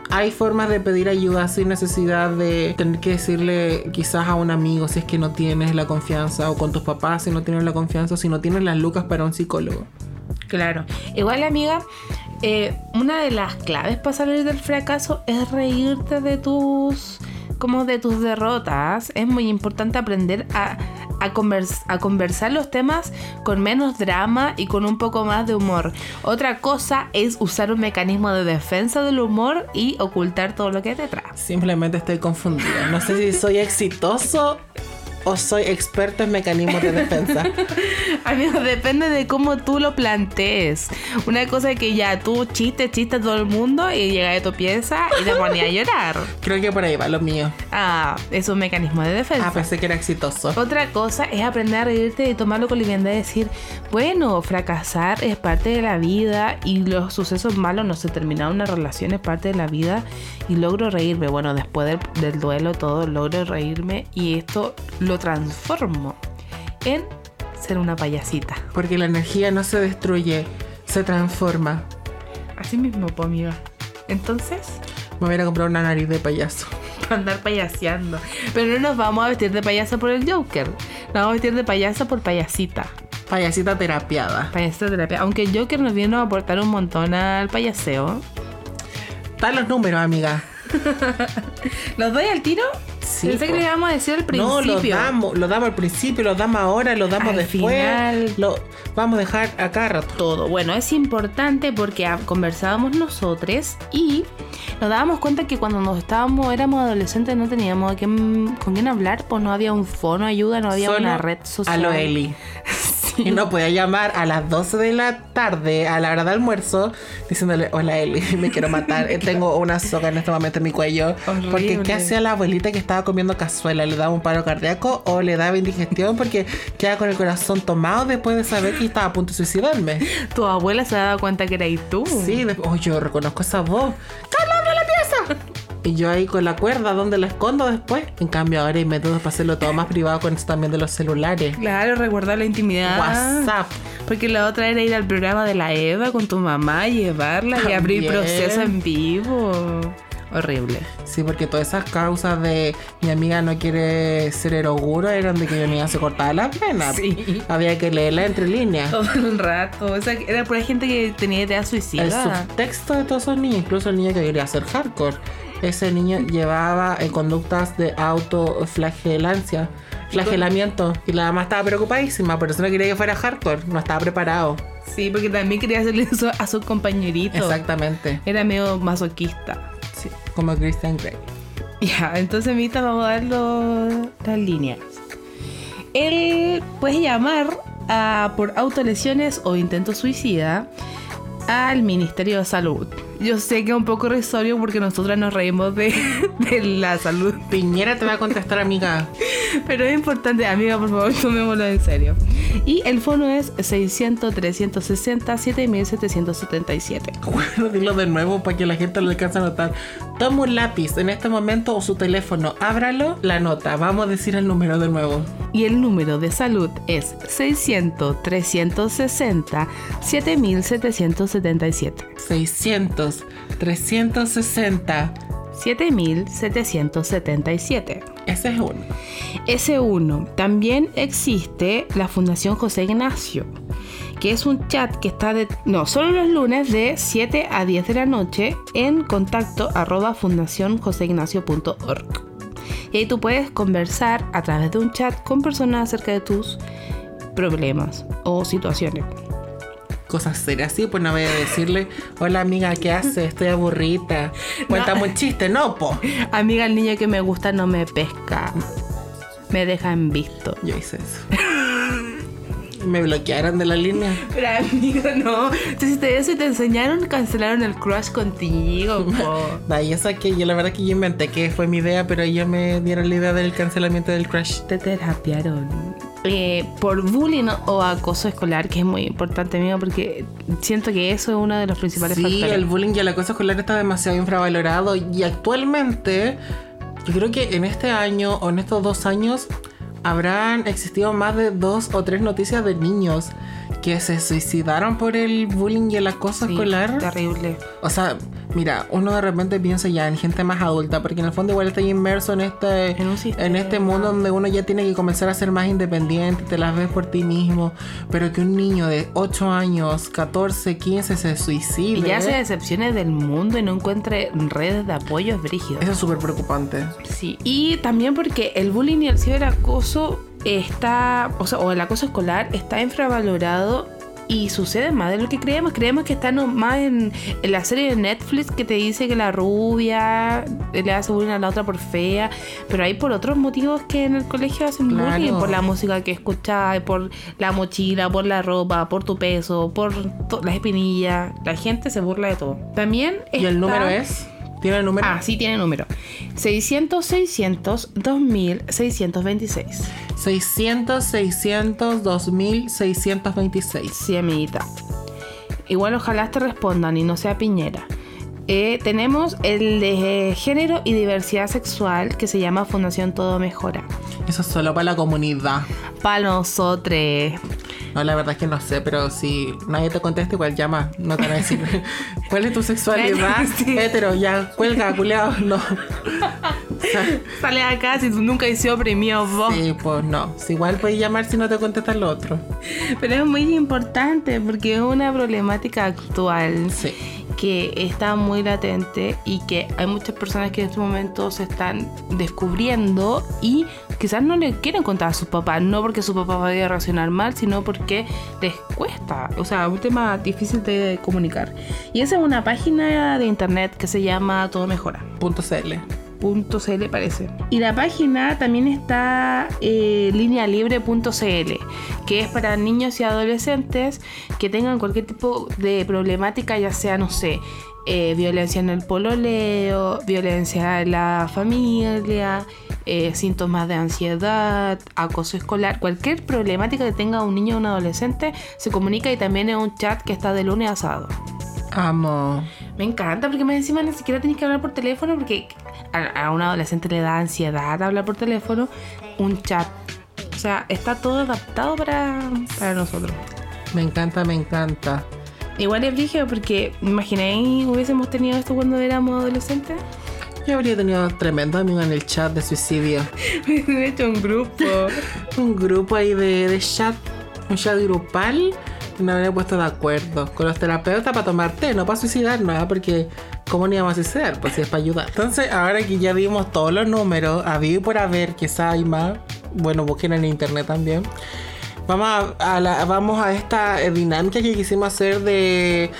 hay formas de pedir ayuda sin necesidad de tener que decirle quizás a un amigo si es que no tienes la confianza o con tus papás si no tienes la confianza o si no tienes las lucas para un psicólogo. Claro. Igual, amiga, eh, una de las claves para salir del fracaso es reírte de tus como de tus derrotas. Es muy importante aprender a, a, convers- a conversar los temas con menos drama y con un poco más de humor. Otra cosa es usar un mecanismo de defensa del humor y ocultar todo lo que hay detrás. Simplemente estoy confundida. No sé si soy exitoso o soy experto en mecanismos de defensa. Amigo, depende de cómo tú lo plantees. Una cosa es que ya tú chiste, chiste a todo el mundo y llega de tu pieza y te ponía a llorar. Creo que por ahí va lo mío. Ah, es un mecanismo de defensa. Ah, pensé que era exitoso. Otra cosa es aprender a reírte y tomarlo con liviandad y decir, bueno, fracasar es parte de la vida y los sucesos malos no se terminaron, una relación es parte de la vida y logro reírme. Bueno, después del, del duelo todo, logro reírme y esto lo transformo en ser una payasita. Porque la energía no se destruye, se transforma. Así mismo, amiga. Entonces, Me voy a ir a comprar una nariz de payaso. para andar payaseando. Pero no nos vamos a vestir de payasa por el Joker. Nos vamos a vestir de payasa por payasita. Payasita terapiada. Payasita terapia. Aunque el Joker nos vino a aportar un montón al payaseo. Están los números, amiga. ¿Los doy al tiro? Sí, Pensé que le íbamos a decir al No, principio. lo damos, lo damos al principio, lo damos ahora, lo damos Al después. final. Lo vamos a dejar acá rato. todo. Bueno, es importante porque conversábamos nosotros y nos dábamos cuenta que cuando nos estábamos, éramos adolescentes, no teníamos a quién- con quién hablar, pues no había un fono ayuda, no había Solo una red social. A lo Eli. Y no podía llamar a las 12 de la tarde, a la hora de almuerzo, diciéndole, hola Eli, me quiero matar. Eh, Tengo una soga en este momento en mi cuello. Porque. ¿qué hacía la abuelita que estaba comiendo cazuela? ¿Le daba un paro cardíaco o le daba indigestión? Porque queda con el corazón tomado después de saber que estaba a punto de suicidarme. Tu abuela se ha dado cuenta que erais tú. Sí, después, oh, yo reconozco esa voz. ¡Carla, abre la pieza! Y yo ahí con la cuerda, ¿dónde la escondo después? En cambio, ahora hay métodos para hacerlo todo más privado con esto también de los celulares. Claro, reguardar la intimidad. WhatsApp. Porque la otra era ir al programa de la Eva con tu mamá, llevarla y abrir proceso en vivo. Horrible. Sí, porque todas esas causas de mi amiga no quiere ser eroguro eran de que mi amiga se cortaba la pena. Sí. Había que leerla entre líneas. Todo el rato. O sea, era por gente que tenía idea El suicida. subtexto de todos esos niños, incluso el niño que quería ser hardcore. Ese niño llevaba eh, conductas de autoflagelancia, flagelamiento. Y la mamá estaba preocupadísima, por eso no quería que fuera hardcore, no estaba preparado. Sí, porque también quería hacerle eso a sus compañeritos. Exactamente. Era medio masoquista. Sí, como Christian Grey. Ya, entonces ahorita vamos a dar las líneas. Él puede llamar a, por autolesiones o intento suicida al Ministerio de Salud. Yo sé que es un poco risorio porque nosotras nos reímos de, de la salud. Piñera te va a contestar, amiga. Pero es importante, amiga, por favor, tomémoslo en serio. Y el fono es 600-360-7777. Bueno, dilo de nuevo para que la gente lo alcance a notar. Toma un lápiz en este momento o su teléfono, ábralo, la nota. Vamos a decir el número de nuevo. Y el número de salud es 600-360-7777. 600, 360. 7777. Ese es uno. S1. También existe la Fundación José Ignacio, que es un chat que está de, no, solo los lunes de 7 a 10 de la noche en contacto arroba fundacionjoseignacio.org. Y ahí tú puedes conversar a través de un chat con personas acerca de tus problemas o situaciones. Cosas serias, sí, pues no voy a decirle, hola amiga, ¿qué haces? Estoy aburrida. Cuéntame un chiste, no, po. Amiga, el niño que me gusta no me pesca. Me deja en visto. Yo hice eso. Me bloquearon de la línea. Pero amigo, no. Tú hiciste eso y te enseñaron, cancelaron el crush contigo. Da, y eso que yo la verdad que yo inventé que fue mi idea, pero ellos me dieron la idea del cancelamiento del crush. Te terapiaron. Eh, por bullying o acoso escolar, que es muy importante, amigo, porque siento que eso es uno de los principales Sí, factores. el bullying y el acoso escolar está demasiado infravalorado y actualmente yo creo que en este año o en estos dos años habrán existido más de dos o tres noticias de niños que se suicidaron por el bullying y el acoso Sí, escolar. Terrible. O sea, mira, uno de repente piensa ya en gente más adulta, porque en el fondo igual está inmerso en este, En en este mundo donde uno ya tiene que comenzar a ser más independiente, te las ves por ti mismo, pero que un niño de 8 años, 14, 15 se suicide. Y ya se decepcione del mundo y no encuentre redes de apoyo es brígido. Eso es súper preocupante. Sí, y también porque el bullying y el ciberacoso está, o sea, o el acoso escolar está infravalorado y sucede más de lo que creemos. Creemos que está nomás en, en la serie de Netflix que te dice que la rubia le hace bullying a la otra por fea, pero hay por otros motivos que en el colegio hacen Claro. bullying, por la música que escuchas, por la mochila, por la ropa, por tu peso, por las espinillas. La gente se burla de todo. También ¿Y el número es? ¿Tiene el número? Ah, sí tiene número. 600 600 2626. 600, 600, 2626. Sí, amiguita. Igual ojalá te respondan y no sea piñera. Eh, tenemos el de género y diversidad sexual que se llama Fundación Todo Mejora. Eso es solo para la comunidad. Para nosotros. No, la verdad es que no sé, pero si nadie te contesta, igual llama. No te van a decir cuál es tu sexualidad. Sí. Hetero, ya, cuelga, culeado. No. Sale acá si tú nunca sido oprimido vos. sí, pues no. Si igual puedes llamar si no te contesta lo otro. Pero es muy importante porque es una problemática actual. Sí. Que está muy latente y que hay muchas personas que en este momento se están descubriendo y quizás no le quieren contar a sus papás, no porque su papá vaya a reaccionar mal, sino porque les cuesta, o sea, un tema difícil de comunicar. Y esa es una página de internet que se llama Todo Mejora. Parece. Y la página también está eh, linealibre.cl, que es para niños y adolescentes que tengan cualquier tipo de problemática, ya sea, no sé, eh, violencia en el pololeo, violencia en la familia, eh, síntomas de ansiedad, acoso escolar, cualquier problemática que tenga un niño o un adolescente, se comunica y también es un chat que está de lunes a sábado. Amo. Me encanta porque más encima ni siquiera tienes que hablar por teléfono porque a, a un adolescente le da ansiedad hablar por teléfono. Un chat. O sea, está todo adaptado para, para nosotros. Me encanta, me encanta. Igual es brígido porque, imagináis, hubiésemos tenido esto cuando éramos adolescentes. Yo habría tenido tremendo amigo en el chat de suicidio. Hubiesen hecho un grupo. Un grupo ahí de, de chat, un chat grupal. Nos habría puesto de acuerdo con los terapeutas para tomar té, no para suicidarnos, ¿ah? porque ¿cómo no íbamos a suicidar? Pues si es para ayudar. Entonces, ahora que ya vimos todos los números, a y por haber, quizá hay más, bueno, busquen en internet también. Vamos a, a la- vamos a esta eh, dinámica que quisimos hacer de...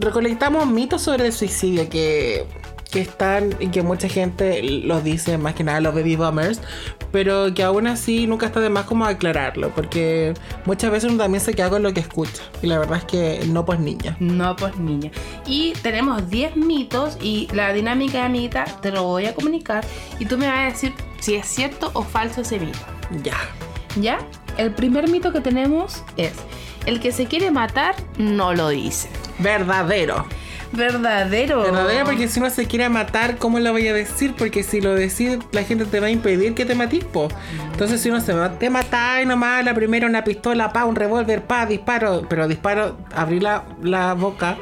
Recolectamos mitos sobre el suicidio que, que están y que mucha gente los dice, más que nada los baby boomers, pero que aún así nunca está de más como aclararlo, porque muchas veces uno también se queda con lo que escucha. Y la verdad es que no pues niña. No, pues niña. Y tenemos 10 mitos y la dinámica, amiguita, te lo voy a comunicar y tú me vas a decir si es cierto o falso ese mito. Ya. ¿Ya? El primer mito que tenemos es, el que se quiere matar no lo dice. Verdadero. Verdadero. Verdadero porque si uno se quiere matar, ¿cómo lo voy a decir? Porque si lo decís, la gente te va a impedir que te matís, po. Entonces si uno se va, te matáis nomás, la primera una pistola, pa, un revólver, pa, disparo. Pero disparo, abrí la, la boca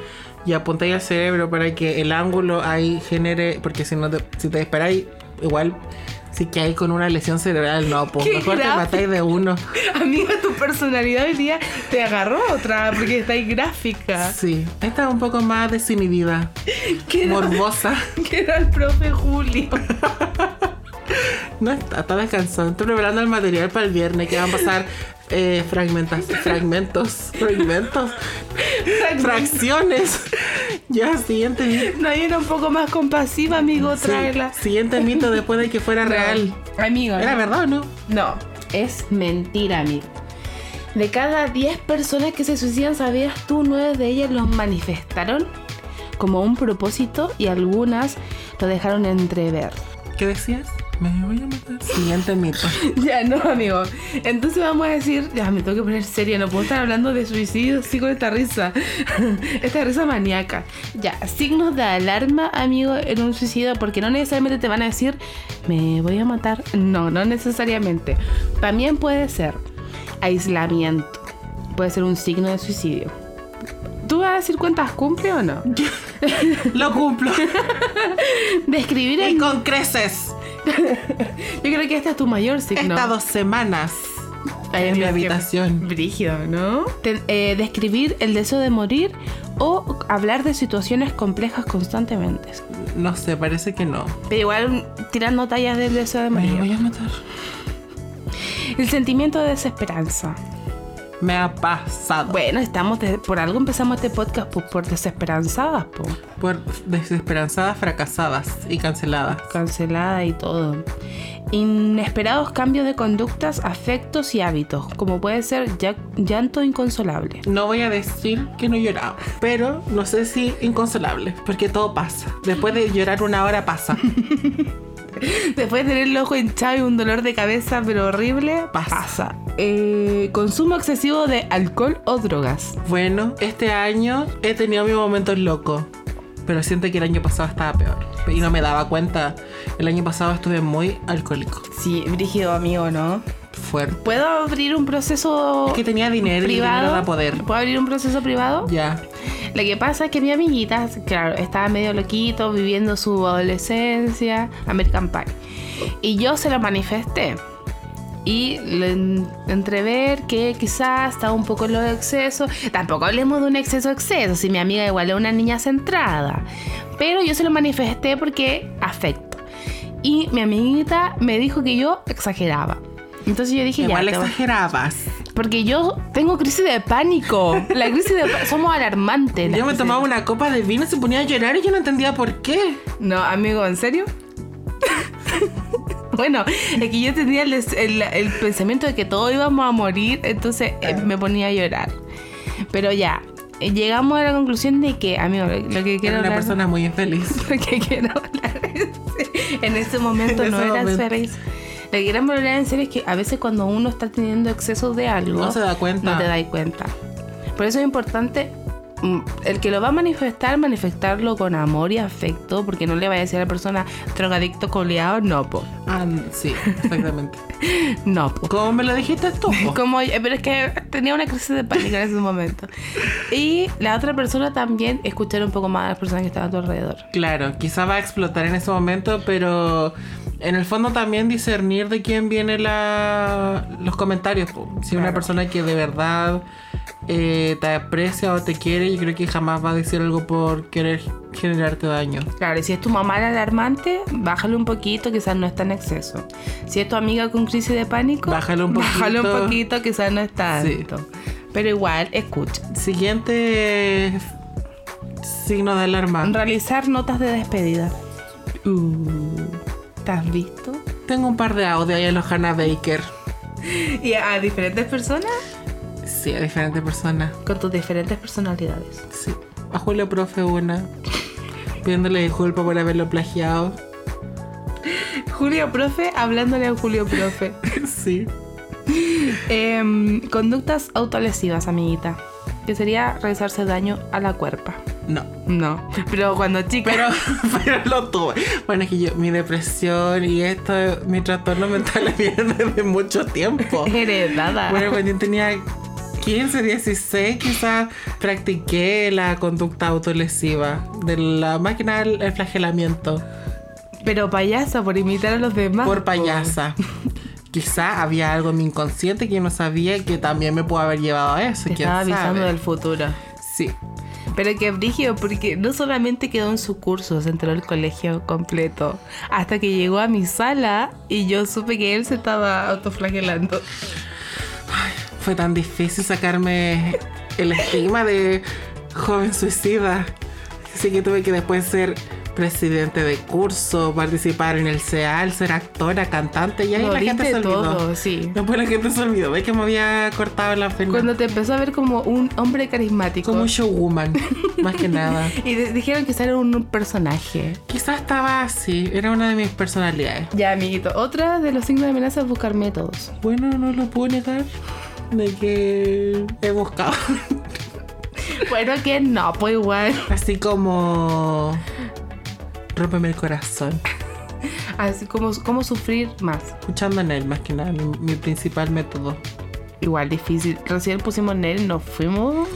y apuntáis al cerebro para que el ángulo ahí genere, porque si no te, si te disparáis, igual si que hay con una lesión cerebral, no, pues mejor te matáis de uno. Amiga, tu personalidad hoy día te agarró otra porque está ahí gráfica. Sí, esta es un poco más desinhibida, morbosa. que era el profe Julio. No está, está descansado. Estoy preparando el material para el viernes que van a pasar eh, fragmentas, fragmentos, fragmentos, fracciones. Ya, siguiente mito. Nadie era un poco más compasiva, amigo, Sí, tráela. siguiente mito después de que fuera real. Amigo. ¿Era no. verdad o no? No, es mentira, amigo. De cada 10 personas que se suicidan, ¿sabías tú? 9 de ellas los manifestaron como un propósito y algunas lo dejaron entrever. ¿Qué decías? Me voy a matar. Siguiente mito. Ya, no, amigo. Entonces vamos a decir, ya me tengo que poner seria, no puedo estar hablando de suicidio así con esta risa. esta risa maníaca. Ya, signos de alarma, amigo, en un suicidio, porque no necesariamente te van a decir, me voy a matar. No, no necesariamente. También puede ser aislamiento. Puede ser un signo de suicidio. ¿Tú vas a decir cuántas cumple o no? Lo cumplo. Describir y el... con creces. Yo creo que este es tu mayor signo. Estas dos semanas. En mi habitación. Brígido, ¿no? Ten- eh, describir el deseo de morir o hablar de situaciones complejas constantemente. No sé, parece que no. Pero igual tirando tallas del deseo de Me morir. voy a matar. El sentimiento de desesperanza. Me ha pasado. Bueno, estamos de- por algo empezamos este podcast por, por desesperanzadas, po. Por desesperanzadas, fracasadas y canceladas. cancelada y todo. Inesperados cambios de conductas, afectos y hábitos, como puede ser llanto inconsolable. No voy a decir que no lloraba, pero no sé si inconsolable, porque todo pasa. Después de llorar una hora pasa. Después de tener el ojo hinchado y un dolor de cabeza pero horrible, Pasa. Eh, consumo excesivo de alcohol o drogas. Bueno, este año he tenido mis momentos locos, pero siento que el año pasado estaba peor. Y no me daba cuenta. El año pasado estuve muy alcohólico. Sí, brígido amigo, ¿no? Fuerte. ¿Puedo abrir un proceso Es que tenía dinero y el dinero privado? poder. ¿Puedo abrir un proceso privado? Ya. Lo que pasa es que mi amiguita, claro, estaba medio loquito, viviendo su adolescencia, American Pie. Y yo se lo manifesté. Y le en- entrever que quizás estaba un poco en los excesos. Tampoco hablemos de un exceso exceso, si mi amiga igual es una niña centrada. Pero yo se lo manifesté porque afecto. Y mi amiguita me dijo que yo exageraba. Entonces yo dije, Igual ya, voy- exagerabas. Porque yo tengo crisis de pánico. La crisis de pánico. Somos alarmantes. Yo me tomaba una copa de vino y se ponía a llorar y yo no entendía por qué. No, amigo, ¿en serio? bueno, es que yo tenía el, el- el pensamiento de que todos íbamos a morir, entonces eh, me ponía a llorar. Pero ya, llegamos a la conclusión de que, amigo, lo, lo que quiero Era una hablar. persona muy infeliz. Lo que quiero hablar es- en ese momento En no ese era momento. feliz. Que queremos hablar en serio es que a veces cuando uno está teniendo excesos de algo, No se da cuenta. No te das cuenta. Por eso es importante mm, el que lo va a manifestar, manifestarlo con amor y afecto, porque no le vaya a decir a la persona drogadicto coleado, no, po. Ah, sí, exactamente. No, po. ¿Cómo me lo dijiste tú? Como, eh, pero es que tenía una crisis de pánico en ese momento. Y la otra persona también escuchar un poco más a las personas que estaban a tu alrededor. Claro, quizá va a explotar en ese momento, pero en el fondo también discernir de quién vienen la, los comentarios. po. Si una Claro. persona que de verdad eh, te aprecia o te quiere, yo creo que jamás va a decir algo por querer generarte daño. Claro, y si es tu mamá la alarmante, bájale un poquito, quizás no está en exceso. Si es tu amiga con crisis de pánico, Bájale un bájale un poquito. poquito, quizás no es Sí. Pero igual, escucha. Siguiente signo de alarma. Realizar notas de despedida. Uh, ¿Te has visto? Tengo un par de audios ahí a los Hannah Baker. ¿Y a diferentes personas? Sí, a diferentes personas. Con tus diferentes personalidades. Sí. A Julio Profe una. Pidiéndole disculpas por haberlo plagiado. Julio Profe, hablándole a Julio Profe. sí. Em, conductas autolesivas, amiguita. Que sería realizarse daño a la cuerpa. No. No, pero cuando chica. Pero, pero lo tuve. Bueno, es que yo, mi depresión y esto, mi trastorno mental viene desde mucho tiempo. heredada. Bueno, cuando yo tenía 15, 16, quizás practiqué la conducta autolesiva. De la máquina del el flagelamiento. Pero payasa por imitar a los demás. Por po. payasa. Quizá había algo en mi inconsciente que yo no sabía que también me pudo haber llevado a eso. Te ¿quién estaba avisando sabe? del futuro. Sí. Pero que brígido, porque no solamente quedó en su curso, se enteró el colegio completo. Hasta que llegó a mi sala y yo supe que él se estaba autoflagelando. Fue tan difícil sacarme el estigma de joven suicida. Así que tuve que después ser presidente de curso, participar en el CEAL, ser actora, cantante y ahí Lo la gente se olvidó. todo, sí. Después la gente se olvidó. Ve que me había cortado la pena. Cuando te empezó a ver como un hombre carismático. Como un showwoman, más que nada. Y dijeron que era un personaje. Quizás estaba así, era una de mis personalidades. Ya, amiguito. Otra de los signos de amenaza es buscar métodos. Bueno, no lo puedo negar de que he buscado. Bueno, que no, pues igual. Así como... Rómpeme el corazón. Así como, como sufrir más. Escuchando en él, más que nada, mi, mi principal método. Igual difícil. Recién pusimos en él, nos fuimos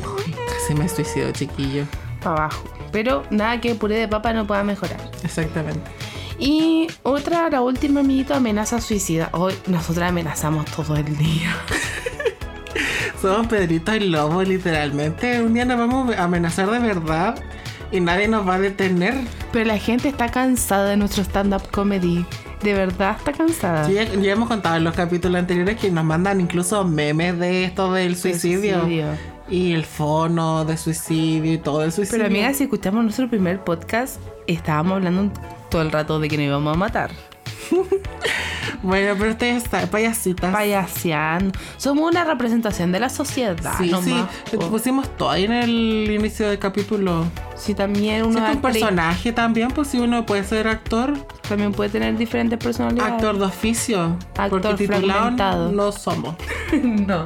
Casi me suicido, chiquillo. para abajo. Pero nada que puré de papa no pueda mejorar. Exactamente. Y otra, la última, amiguito, amenaza suicida. Hoy nosotras amenazamos todo el día. Somos Pedrito y Lobo, literalmente. Un día nos vamos a amenazar de verdad y nadie nos va a detener. Pero la gente está cansada de nuestro stand-up comedy. De verdad está cansada. Sí, ya, ya hemos contado en los capítulos anteriores que nos mandan incluso memes de esto del suicidio. suicidio. Y el fono de suicidio y todo el suicidio. Pero amiga, si escuchamos nuestro primer podcast, estábamos hablando todo el rato de que nos íbamos a matar. Bueno, pero ustedes payasitas. Payaseando. Somos una representación de la sociedad. Sí, nomás, sí, po. pusimos todo ahí en el inicio del capítulo. Sí, también Si uno es un personaje también, pues si uno puede ser actor, también puede tener diferentes personalidades. actor de oficio. Actor porque titulado no somos. no.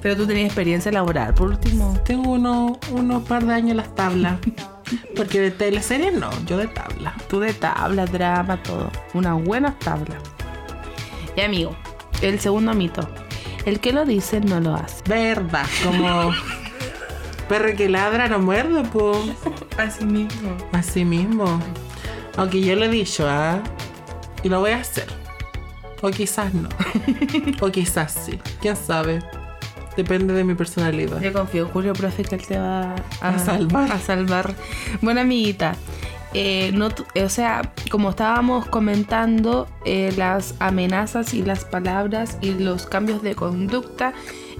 Pero tú tenías experiencia laboral, por último. Tengo uno, unos par de años en las tablas. Porque de teleseries no, yo de tabla. Tú de tabla, drama, todo. Unas buenas tablas. Y amigo, el segundo mito. El que lo dice no lo hace. Verdad, como perro que ladra no muerde, pues. Así mismo. Así mismo. Aunque yo lo he dicho, ¿ah? Y lo voy a hacer. O quizás no. o quizás sí. ¿Quién sabe? Depende de mi personalidad. Yo confío en Julio, profe, que él te va a, A salvar. A salvar. Bueno, amiguita. eh, no, eh, o sea, como estábamos comentando, eh, las amenazas y las palabras y los cambios de conducta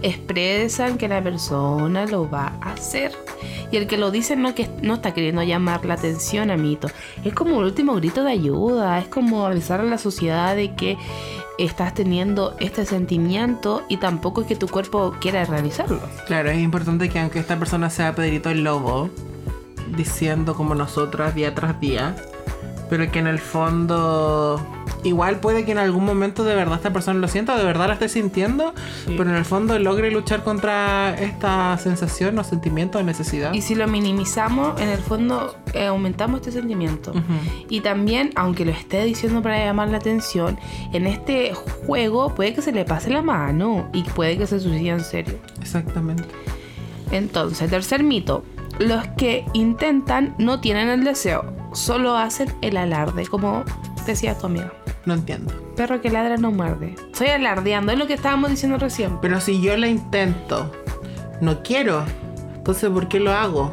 expresan que la persona lo va a hacer. Y el que lo dice no, que, no está queriendo llamar la atención, amiguito. Es como el último grito de ayuda. Es como avisar a la sociedad de que estás teniendo este sentimiento y tampoco es que tu cuerpo quiera realizarlo. Claro, es importante que aunque esta persona sea Pedrito el Lobo, diciendo como nosotras día tras día, pero que en el fondo igual puede que en algún momento de verdad esta persona lo sienta, de verdad la esté sintiendo, pero en el fondo logre luchar contra esta sensación o sentimiento o necesidad. Y si lo minimizamos, en el fondo eh, aumentamos este sentimiento. Y también, aunque lo esté diciendo para llamar la atención, en este juego puede que se le pase la mano y puede que se suicide en serio. Exactamente. Entonces, tercer mito. Los que intentan no tienen el deseo, solo hacen el alarde, como decía tu amiga. No entiendo. Perro que ladra no muerde. Estoy alardeando, es lo que estábamos diciendo recién. Pero si yo la intento, no quiero, entonces ¿por qué lo hago?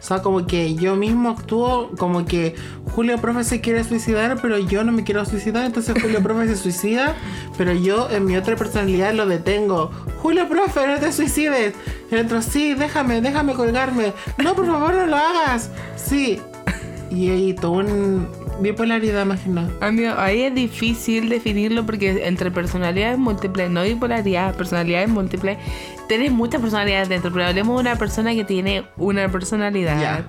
O sea, como que yo mismo actúo como que Julio Profe se quiere suicidar, pero yo no me quiero suicidar, entonces Julio Profe se suicida, pero yo en mi otra personalidad lo detengo. Julio Profe, no te suicides. El otro, sí, déjame, déjame colgarme. No, por favor, no lo hagas. Sí. Y ahí todo un bipolaridad, imagino. Amigo, ahí es difícil definirlo porque entre personalidades múltiples, no bipolaridad, personalidades múltiples, tienes muchas personalidades dentro, pero hablemos de una persona que tiene una personalidad.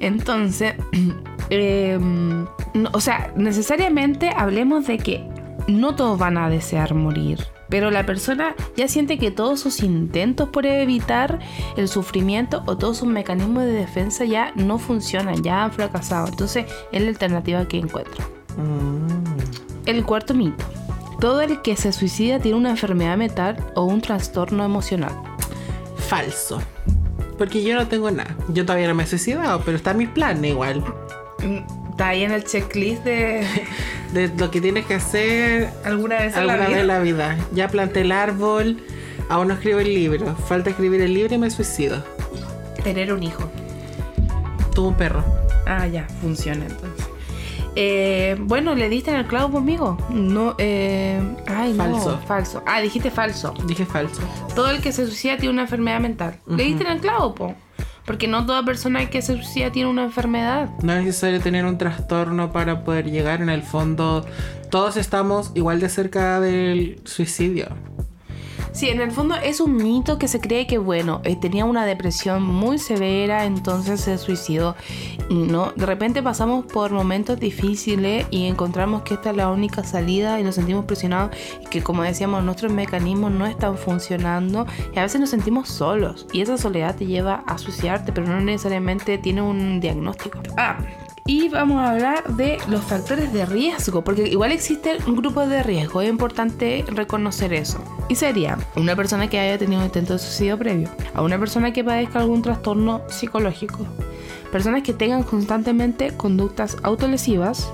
Entonces, em, o sea, necesariamente hablemos de que no todos van a desear morir. Pero la persona ya siente que todos sus intentos por evitar el sufrimiento o todos sus mecanismos de defensa ya no funcionan, ya han fracasado. Entonces es la alternativa que encuentra. Mm. El cuarto mito. Todo el que se suicida tiene una enfermedad mental o un trastorno emocional. Falso. Porque yo no tengo nada. Yo todavía no me he suicidado, pero está en mis planes igual. Mm, Está ahí en el checklist de De lo que tienes que hacer alguna vez en alguna la vez vida. en la vida. Ya planté el árbol, aún no escribo el libro. Falta escribir el libro y me suicido. Tener un hijo. Tuve un perro. Ah, ya, funciona entonces. Eh, bueno, le diste en el clavo conmigo. No, eh. Ay, no. Falso. Falso. Ah, dijiste falso. Dije falso. Todo el que se suicida tiene una enfermedad mental. Le diste en el clavo, po. Porque no toda persona que se suicida tiene una enfermedad. No es necesario tener un trastorno para poder llegar. En el fondo, todos estamos igual de cerca del suicidio. Sí, en el fondo es un mito que se cree que, bueno, eh, tenía una depresión muy severa, entonces se suicidó. No, de repente pasamos por momentos difíciles y encontramos que esta es la única salida y nos sentimos presionados y que, como decíamos, nuestros mecanismos no están funcionando y a veces nos sentimos solos. Y esa soledad te lleva a suicidarte, pero no necesariamente tiene un diagnóstico. Ah. Y vamos a hablar de los factores de riesgo, porque igual existen grupos de riesgo, es importante reconocer eso. Y sería una persona que haya tenido un intento de suicidio previo, a una persona que padezca algún trastorno psicológico, personas que tengan constantemente conductas autolesivas,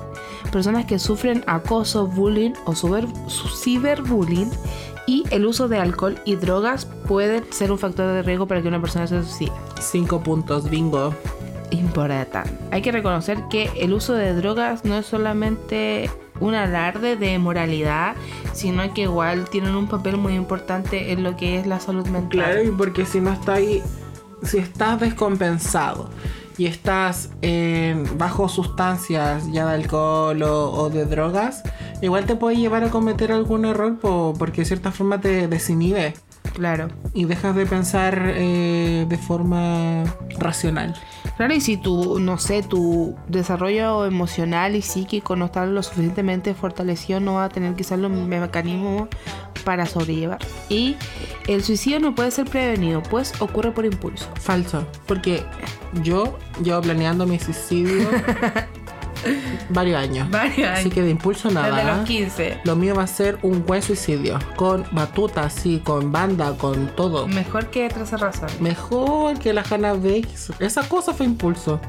personas que sufren acoso, bullying o ciberbullying y el uso de alcohol y drogas puede ser un factor de riesgo para que una persona se suicide Cinco puntos, bingo. Importante. Hay que reconocer que el uso de drogas no es solamente un alarde de moralidad, sino que igual tienen un papel muy importante en lo que es la salud mental. Claro, y porque si no está ahí, si estás descompensado y estás en- bajo sustancias ya de alcohol o, de drogas, igual te puede llevar a cometer algún error po- porque de cierta forma te desinhibe Claro. y dejas de pensar eh, de forma racional. Claro, y si tu, no sé, tu desarrollo emocional y psíquico no está lo suficientemente fortalecido, no va a tener quizás los mecanismos para sobrellevar. Y el suicidio no puede ser prevenido, pues ocurre por impulso. Falso, porque yo llevo planeando mi suicidio varios años. Varios Así que de impulso nada. Desde los 15. Lo mío va a ser un buen suicidio. Con batuta, así, con banda, con todo. Mejor que 13 razones. Mejor que la Hannah Bakes. Esa cosa fue impulso.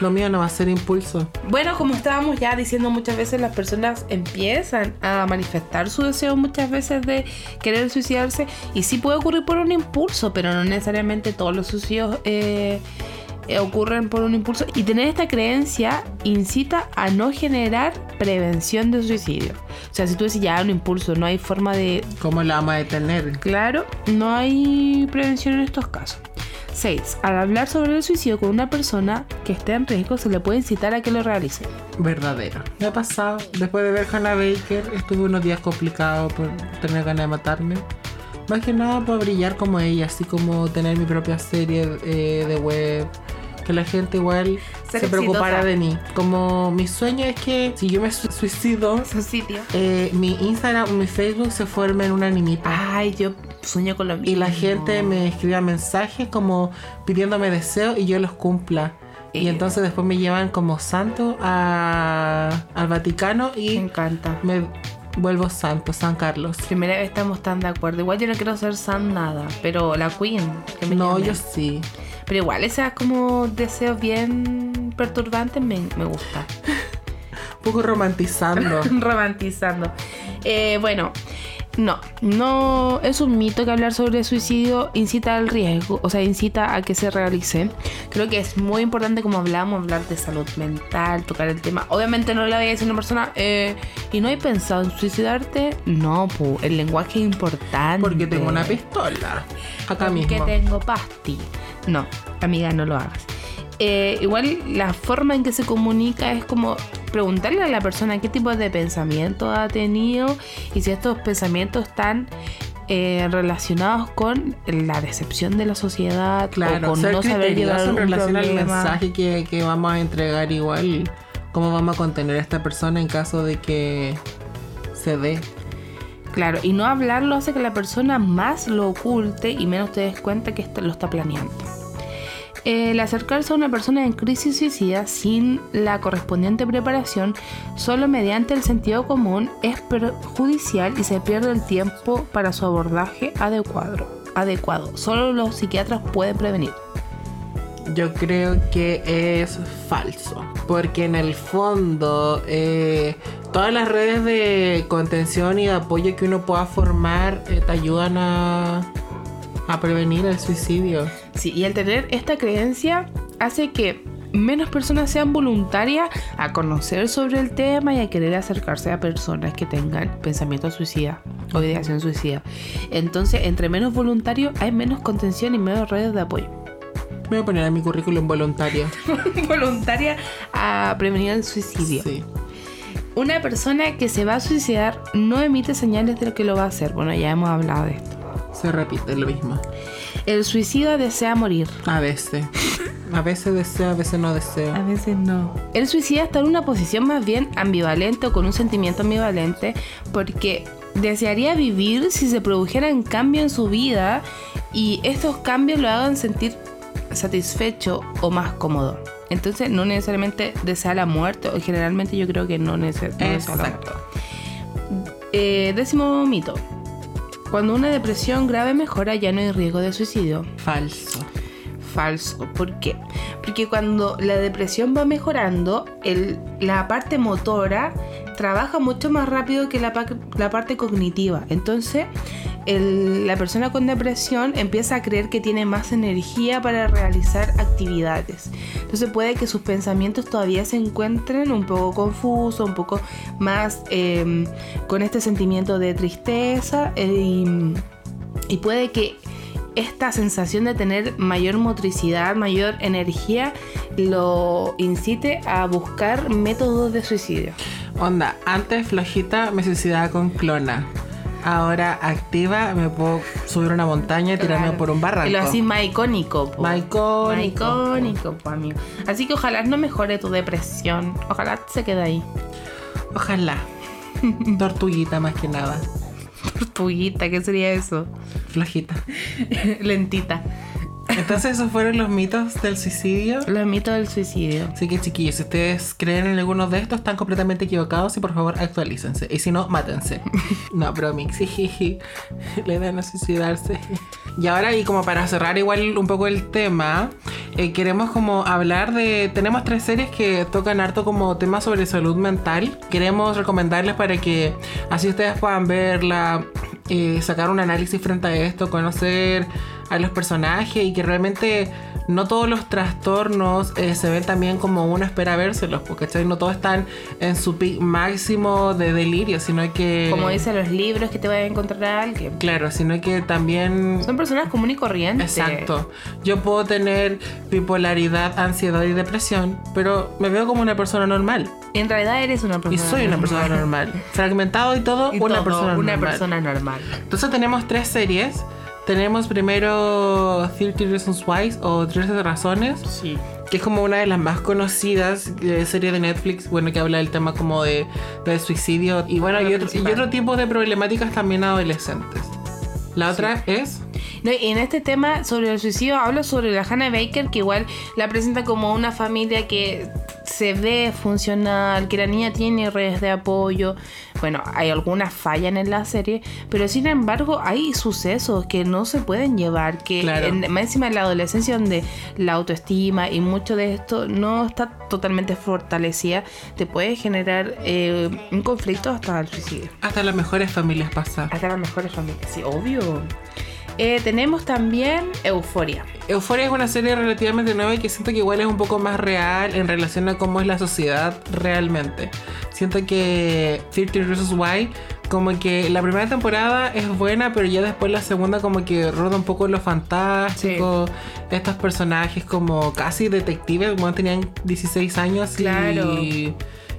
Lo mío no va a ser impulso. Bueno, como estábamos ya diciendo muchas veces, las personas empiezan a manifestar su deseo muchas veces de querer suicidarse y sí puede ocurrir por un impulso, pero no necesariamente todos los suicidios eh, ocurren por un impulso. Y tener esta creencia incita a no generar prevención de suicidio. O sea, si tú dices ya un impulso, no hay forma de ¿Cómo la vamos a detener? Claro, no hay prevención en estos casos. 6. Al hablar sobre el suicidio con una persona que esté en riesgo, se le puede incitar a que lo realice. Verdadero. Me ha pasado. Después de ver Hannah Baker, estuve unos días complicados por tener ganas de matarme. Más que nada por brillar como ella, así como tener mi propia serie eh, de web, que la gente igual Ser se preocupara exitosa. de mí. Como mi sueño es que si yo me su- suicido, Su sitio. eh, mi Instagram o mi Facebook se forme en una animita. Ay, yo sueño con lo mismo. Y la gente me escribía mensajes como pidiéndome deseos y yo los cumpla. Y Eh. entonces después me llevan como santo a- al Vaticano Me y encanta. me vuelvo santo, San Carlos. Primera vez estamos tan de acuerdo. Igual yo no quiero ser Sam nada, pero la Queen. que me No, llame. yo sí. Pero igual, esas como deseos bien perturbantes me, me gusta. Un poco romantizando. Romantizando. Eh, bueno, no, no es un mito que hablar sobre suicidio incita al riesgo, o sea, incita a que se realice. Creo que es muy importante, como hablamos, hablar de salud mental, tocar el tema. Obviamente no le voy a decir a una persona, eh, ¿y no hay pensado en suicidarte? No, pu, el lenguaje es importante. Porque tengo una pistola. Acá Porque mismo. tengo pasti. No, amiga, no lo hagas. Eh, igual la forma en que se comunica es como preguntarle a la persona qué tipo de pensamiento ha tenido y si estos pensamientos están eh, relacionados con la decepción de la sociedad Claro, o con no saber criterioso en relación al mensaje que, que vamos a entregar igual. ¿Cómo vamos a contener a esta persona en caso de que se dé? Claro, y no hablarlo hace que la persona más lo oculte y menos te des cuenta que lo está planeando. El acercarse a una persona en crisis suicida sin la correspondiente preparación, solo mediante el sentido común, es perjudicial y se pierde el tiempo para su abordaje adecuado. adecuado. Solo los psiquiatras pueden prevenir. Yo creo que es falso. Porque en el fondo, eh, todas las redes de contención y de apoyo que uno pueda formar eh, te ayudan a, a prevenir el suicidio. Sí, y el tener esta creencia hace que menos personas sean voluntarias a conocer sobre el tema y a querer acercarse a personas que tengan pensamiento suicida o ideación suicida. Entonces, entre menos voluntarios hay menos contención y menos redes de apoyo. Me voy a poner en mi currículum voluntaria. Voluntaria a prevenir el suicidio. Sí. Una persona que se va a suicidar no emite señales de lo que lo va a hacer. Bueno, ya hemos hablado de esto. Se repite lo mismo. El suicida desea morir. A veces. A veces deseo, a veces no deseo. A veces no. El suicida está en una posición más bien ambivalente o con un sentimiento ambivalente porque desearía vivir si se produjeran cambios en su vida y estos cambios lo hagan sentir satisfecho o más cómodo. Entonces no necesariamente desea la muerte o generalmente yo creo que no, nece- no desea la muerte. Exacto. Eh, décimo mito. Cuando una depresión grave mejora ya no hay riesgo de suicidio. Falso. Falso. ¿Por qué? Porque cuando la depresión va mejorando, el- la parte motora trabaja mucho más rápido que la, la parte cognitiva. Entonces, la persona con depresión empieza a creer que tiene más energía para realizar actividades. Entonces puede que sus pensamientos todavía se encuentren un poco confusos, un poco más eh, con este sentimiento de tristeza eh, y, y puede que esta sensación de tener mayor motricidad, mayor energía, lo incite a buscar métodos de suicidio. Onda, antes flojita me suicidaba con clona. Ahora activa me puedo subir una montaña y tirarme Claro. por un barranco. Y lo así más icónico. po. Más icónico. Más icónico, po, amigo. Así que ojalá no mejore tu depresión. Ojalá se quede ahí. Ojalá. Tortuguita más que nada. Tortuguita, ¿qué sería eso? Flojita. Lentita. Entonces esos fueron los mitos del suicidio. Los mitos del suicidio. Así que chiquillos, si ustedes creen en alguno de estos, están completamente equivocados y por favor actualícense. Y si no, mátense. No, bromix, sí, le dan a suicidarse. Y ahora, y como para cerrar igual un poco el tema, eh, queremos como hablar de... Tenemos tres series que tocan harto como temas sobre salud mental. Queremos recomendarles para que así ustedes puedan verla, eh, sacar un análisis frente a esto, conocer a los personajes y que realmente no todos los trastornos eh, se ven también como uno espera vérselos, porque ¿cachai? no todos están en su pic máximo de delirio, sino que... Como dicen los libros que te vaya a encontrar a alguien. Claro, sino que también... Son personas comunes y corrientes. Exacto. Yo puedo tener bipolaridad, ansiedad y depresión, pero me veo como una persona normal. En realidad eres una persona Y soy una persona normal. Fragmentado y todo, Y una todo, persona una normal. persona normal. Entonces tenemos tres series. Tenemos primero 30 Reasons Why o 13 razones. Sí. que es como una de las más conocidas de serie de Netflix, bueno, que habla del tema como de, del suicidio y bueno, y otro, y otro tipo de problemáticas también adolescentes. La otra es No, y en este tema sobre el suicidio habla sobre la Hannah Baker, que igual la presenta como una familia que se ve funcional, que la niña tiene redes de apoyo. Bueno, hay algunas fallas en la serie, pero sin embargo hay sucesos que no se pueden llevar, que Claro. en, más encima en la adolescencia donde la autoestima y mucho de esto no está totalmente fortalecida, te puede generar eh, un conflicto hasta el suicidio. hasta las mejores familias pasa. Hasta las mejores familias, sí, obvio. Eh, tenemos también Euforia. Euphoria es una serie relativamente nueva y que siento que igual es un poco más real en relación a cómo es la sociedad realmente. Siento que 30 Reasons Why, como que la primera temporada es buena, pero ya después la segunda como que roda un poco lo fantástico. Estos personajes como casi detectives, bueno, tenían 16 años Claro. y,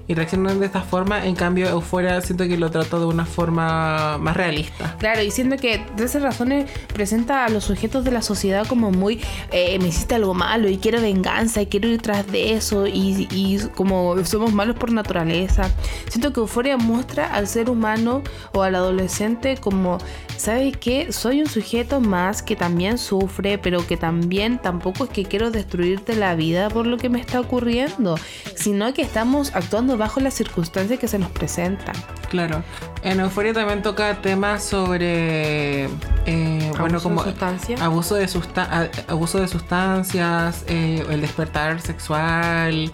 y reaccionan de esta forma. En cambio, Euphoria siento que lo trata de una forma más realista. Claro, y siento que de esas razones presenta a los sujetos de la sociedad como muy, eh, me hiciste algo malo y quiero venganza y quiero ir tras de eso y, y como somos malos por naturaleza. Siento que Euforia muestra al ser humano o al adolescente como, ¿sabes qué? Soy un sujeto más que también sufre, pero que también tampoco es que quiero destruirte la vida por lo que me está ocurriendo, sino que estamos actuando bajo las circunstancias que se nos presentan. Claro. En Euforia también toca temas sobre. eh, bueno, como. de sustancias. Abuso de, susta- a- abuso de sustancias, eh, el despertar sexual,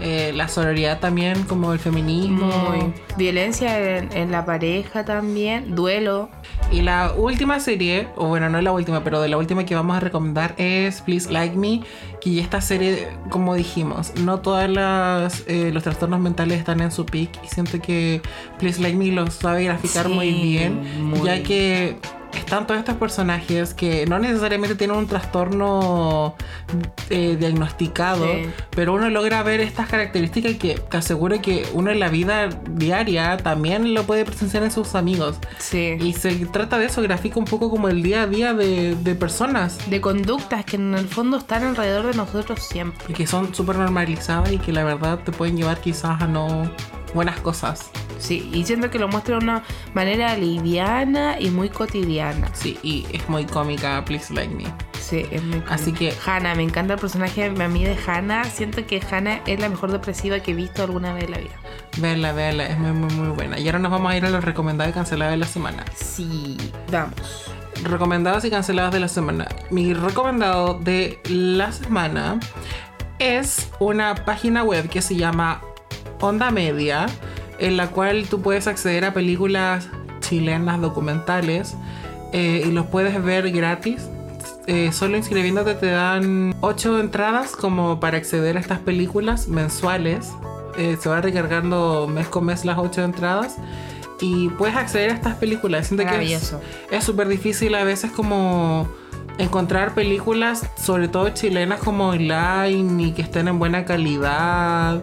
eh, la sororidad también, como el feminismo. Muy. Violencia en, en la pareja también, duelo. Y la última serie, o bueno, no la última, pero de la última que vamos a recomendar es Please Like Me. Que esta serie, como dijimos, no todos los trastornos mentales están en su peak. Y siento que Please Like Me lo sabe graficar Sí, muy bien. muy ya que están todos estos personajes que no necesariamente tienen un trastorno eh, diagnosticado, Sí. pero uno logra ver estas características que te aseguro que uno en la vida diaria también lo puede presenciar en sus amigos. Sí. Y se trata de eso, grafica un poco como el día a día de, de personas de conductas que en el fondo están alrededor de nosotros siempre. y que son súper normalizadas y que la verdad te pueden llevar quizás a no buenas cosas. Sí, y siento que lo muestra de una manera liviana y muy cotidiana. Sí, y es muy cómica, Please Like Me. Sí, es muy Así que- Hannah, me encanta el personaje de mí de Hannah. Siento que Hannah es la mejor depresiva que he visto alguna vez en la vida. Véanla, véanla, es muy, muy, muy buena. Y ahora nos vamos a ir a los recomendados y cancelados de la semana. Sí, vamos. Recomendados y cancelados de la semana. Mi recomendado de la semana es una página web que se llama Onda Media, en la cual tú puedes acceder a películas chilenas documentales eh, y los puedes ver gratis. Eh, solo inscribiéndote te dan 8 entradas como para acceder a estas películas mensuales. Eh, se va recargando mes con mes las 8 entradas. Y puedes acceder a estas películas. Siento que es- súper difícil a veces como encontrar películas, sobre todo chilenas como online y que estén en buena calidad.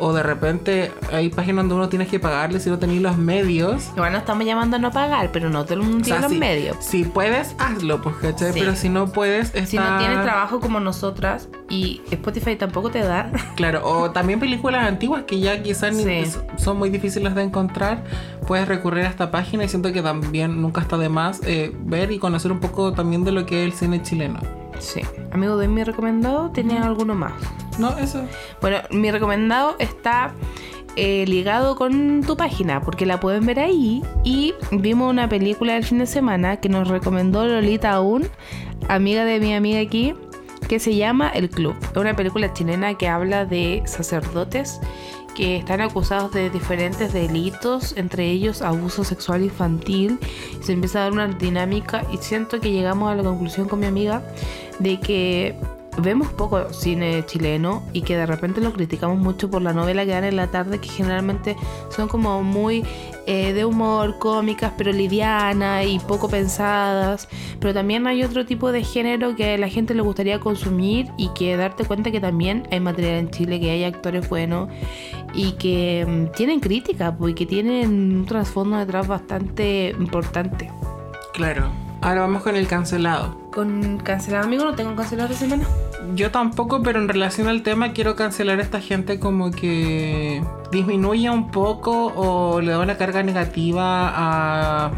O de repente hay páginas donde uno tienes que pagarle si no tenéis los medios. Igual no estamos llamando a no pagar, pero no te lo O sea, tiene los si, medios. si puedes, hazlo, pues, ¿cachai? Sí. Pero si no puedes, está... Si no tienes trabajo como nosotras y Spotify tampoco te da, Claro, o también películas antiguas que ya quizás Sí. son muy difíciles de encontrar. Puedes recurrir a esta página y siento que también nunca está de más eh, ver y conocer un poco también de lo que es el cine chileno. sí. Amigo de mi recomendado, ¿tenías alguno más? No, eso. Bueno, mi recomendado está eh, ligado con tu página, porque la pueden ver ahí. Y vimos una película del fin de semana que nos recomendó Lolita Aún, amiga de mi amiga aquí, que se llama El Club. Es una película chilena que habla de sacerdotes que están acusados de diferentes delitos, entre ellos abuso sexual infantil. Se empieza a dar una dinámica y siento que llegamos a la conclusión con mi amiga de que vemos poco cine chileno y que de repente lo criticamos mucho por la novela que dan en la tarde, que generalmente son como muy eh, de humor, cómicas, pero livianas y poco pensadas. Pero también hay otro tipo de género que a la gente le gustaría consumir y que darte cuenta que también hay material en Chile, que hay actores buenos y que mm, tienen crítica, pues, y que tienen un trasfondo detrás bastante importante. Claro. Ahora vamos con el cancelado. Con cancelado, amigo, no tengo cancelado esta semana. Yo tampoco, pero en relación al tema quiero cancelar a esta gente como que disminuya un poco o le da una carga negativa a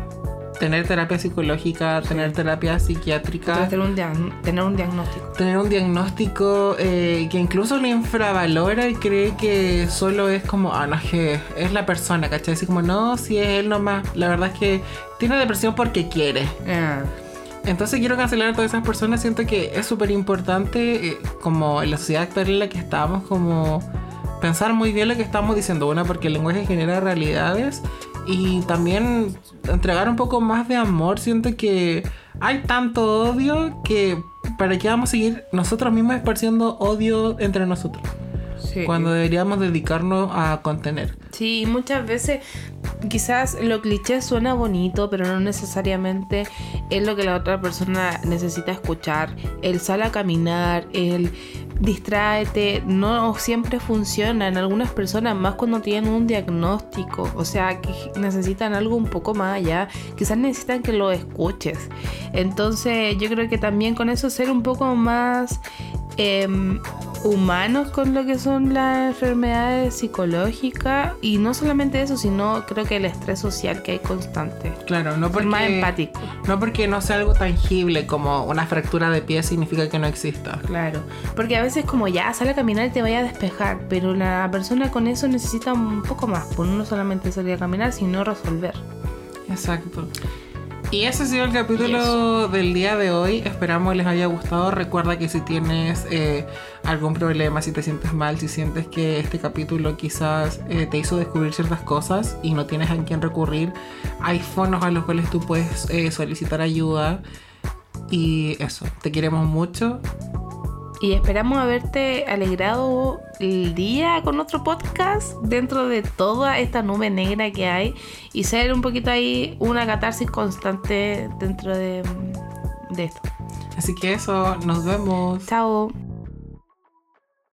tener terapia psicológica, tener terapia psiquiátrica. Tener un, tener un diagnóstico. Tener un diagnóstico eh, que incluso lo infravalora y cree que solo es como, ah, no, es que es la persona, ¿cachai? Así como, no, si es él nomás. La verdad es que tiene depresión porque quiere. Ah, Entonces quiero cancelar a todas esas personas. Siento que es súper importante, eh, como en la sociedad actual en la que estamos, como pensar muy bien lo que estamos diciendo. Una, porque el lenguaje genera realidades. Y también entregar un poco más de amor. Siento que hay tanto odio que para qué vamos a seguir nosotros mismos esparciendo odio entre nosotros. sí. Cuando deberíamos dedicarnos a contener. Sí, muchas veces quizás lo cliché suena bonito, pero no necesariamente es lo que la otra persona necesita escuchar. El sal a caminar, el distráete, no siempre funciona. En algunas personas, más cuando tienen un diagnóstico, o sea, que necesitan algo un poco más allá, quizás necesitan que lo escuches. Entonces, yo creo que también con eso ser un poco más em, humanos con lo que son las enfermedades psicológicas y no solamente eso, sino creo que el estrés social que hay constante. Claro, no porque... más empático. No porque no sea algo tangible como una fractura de pie significa que no exista. Claro, porque a veces como ya sale a caminar y te vaya a despejar, pero la persona con eso necesita un poco más, pues no solamente salir a caminar, sino resolver. Exacto. Y ese ha sido el capítulo del día de hoy. Esperamos les haya gustado. Recuerda que si tienes eh, algún problema, si te sientes mal, si sientes que este capítulo quizás eh, te hizo descubrir ciertas cosas y no tienes a quién recurrir, hay fonos a los cuales tú puedes eh, solicitar ayuda. Y eso, te queremos mucho. Y esperamos haberte alegrado el día con otro podcast dentro de toda esta nube negra que hay y ser un poquito ahí una catarsis constante dentro de, de esto. Así que eso, nos vemos. Chao.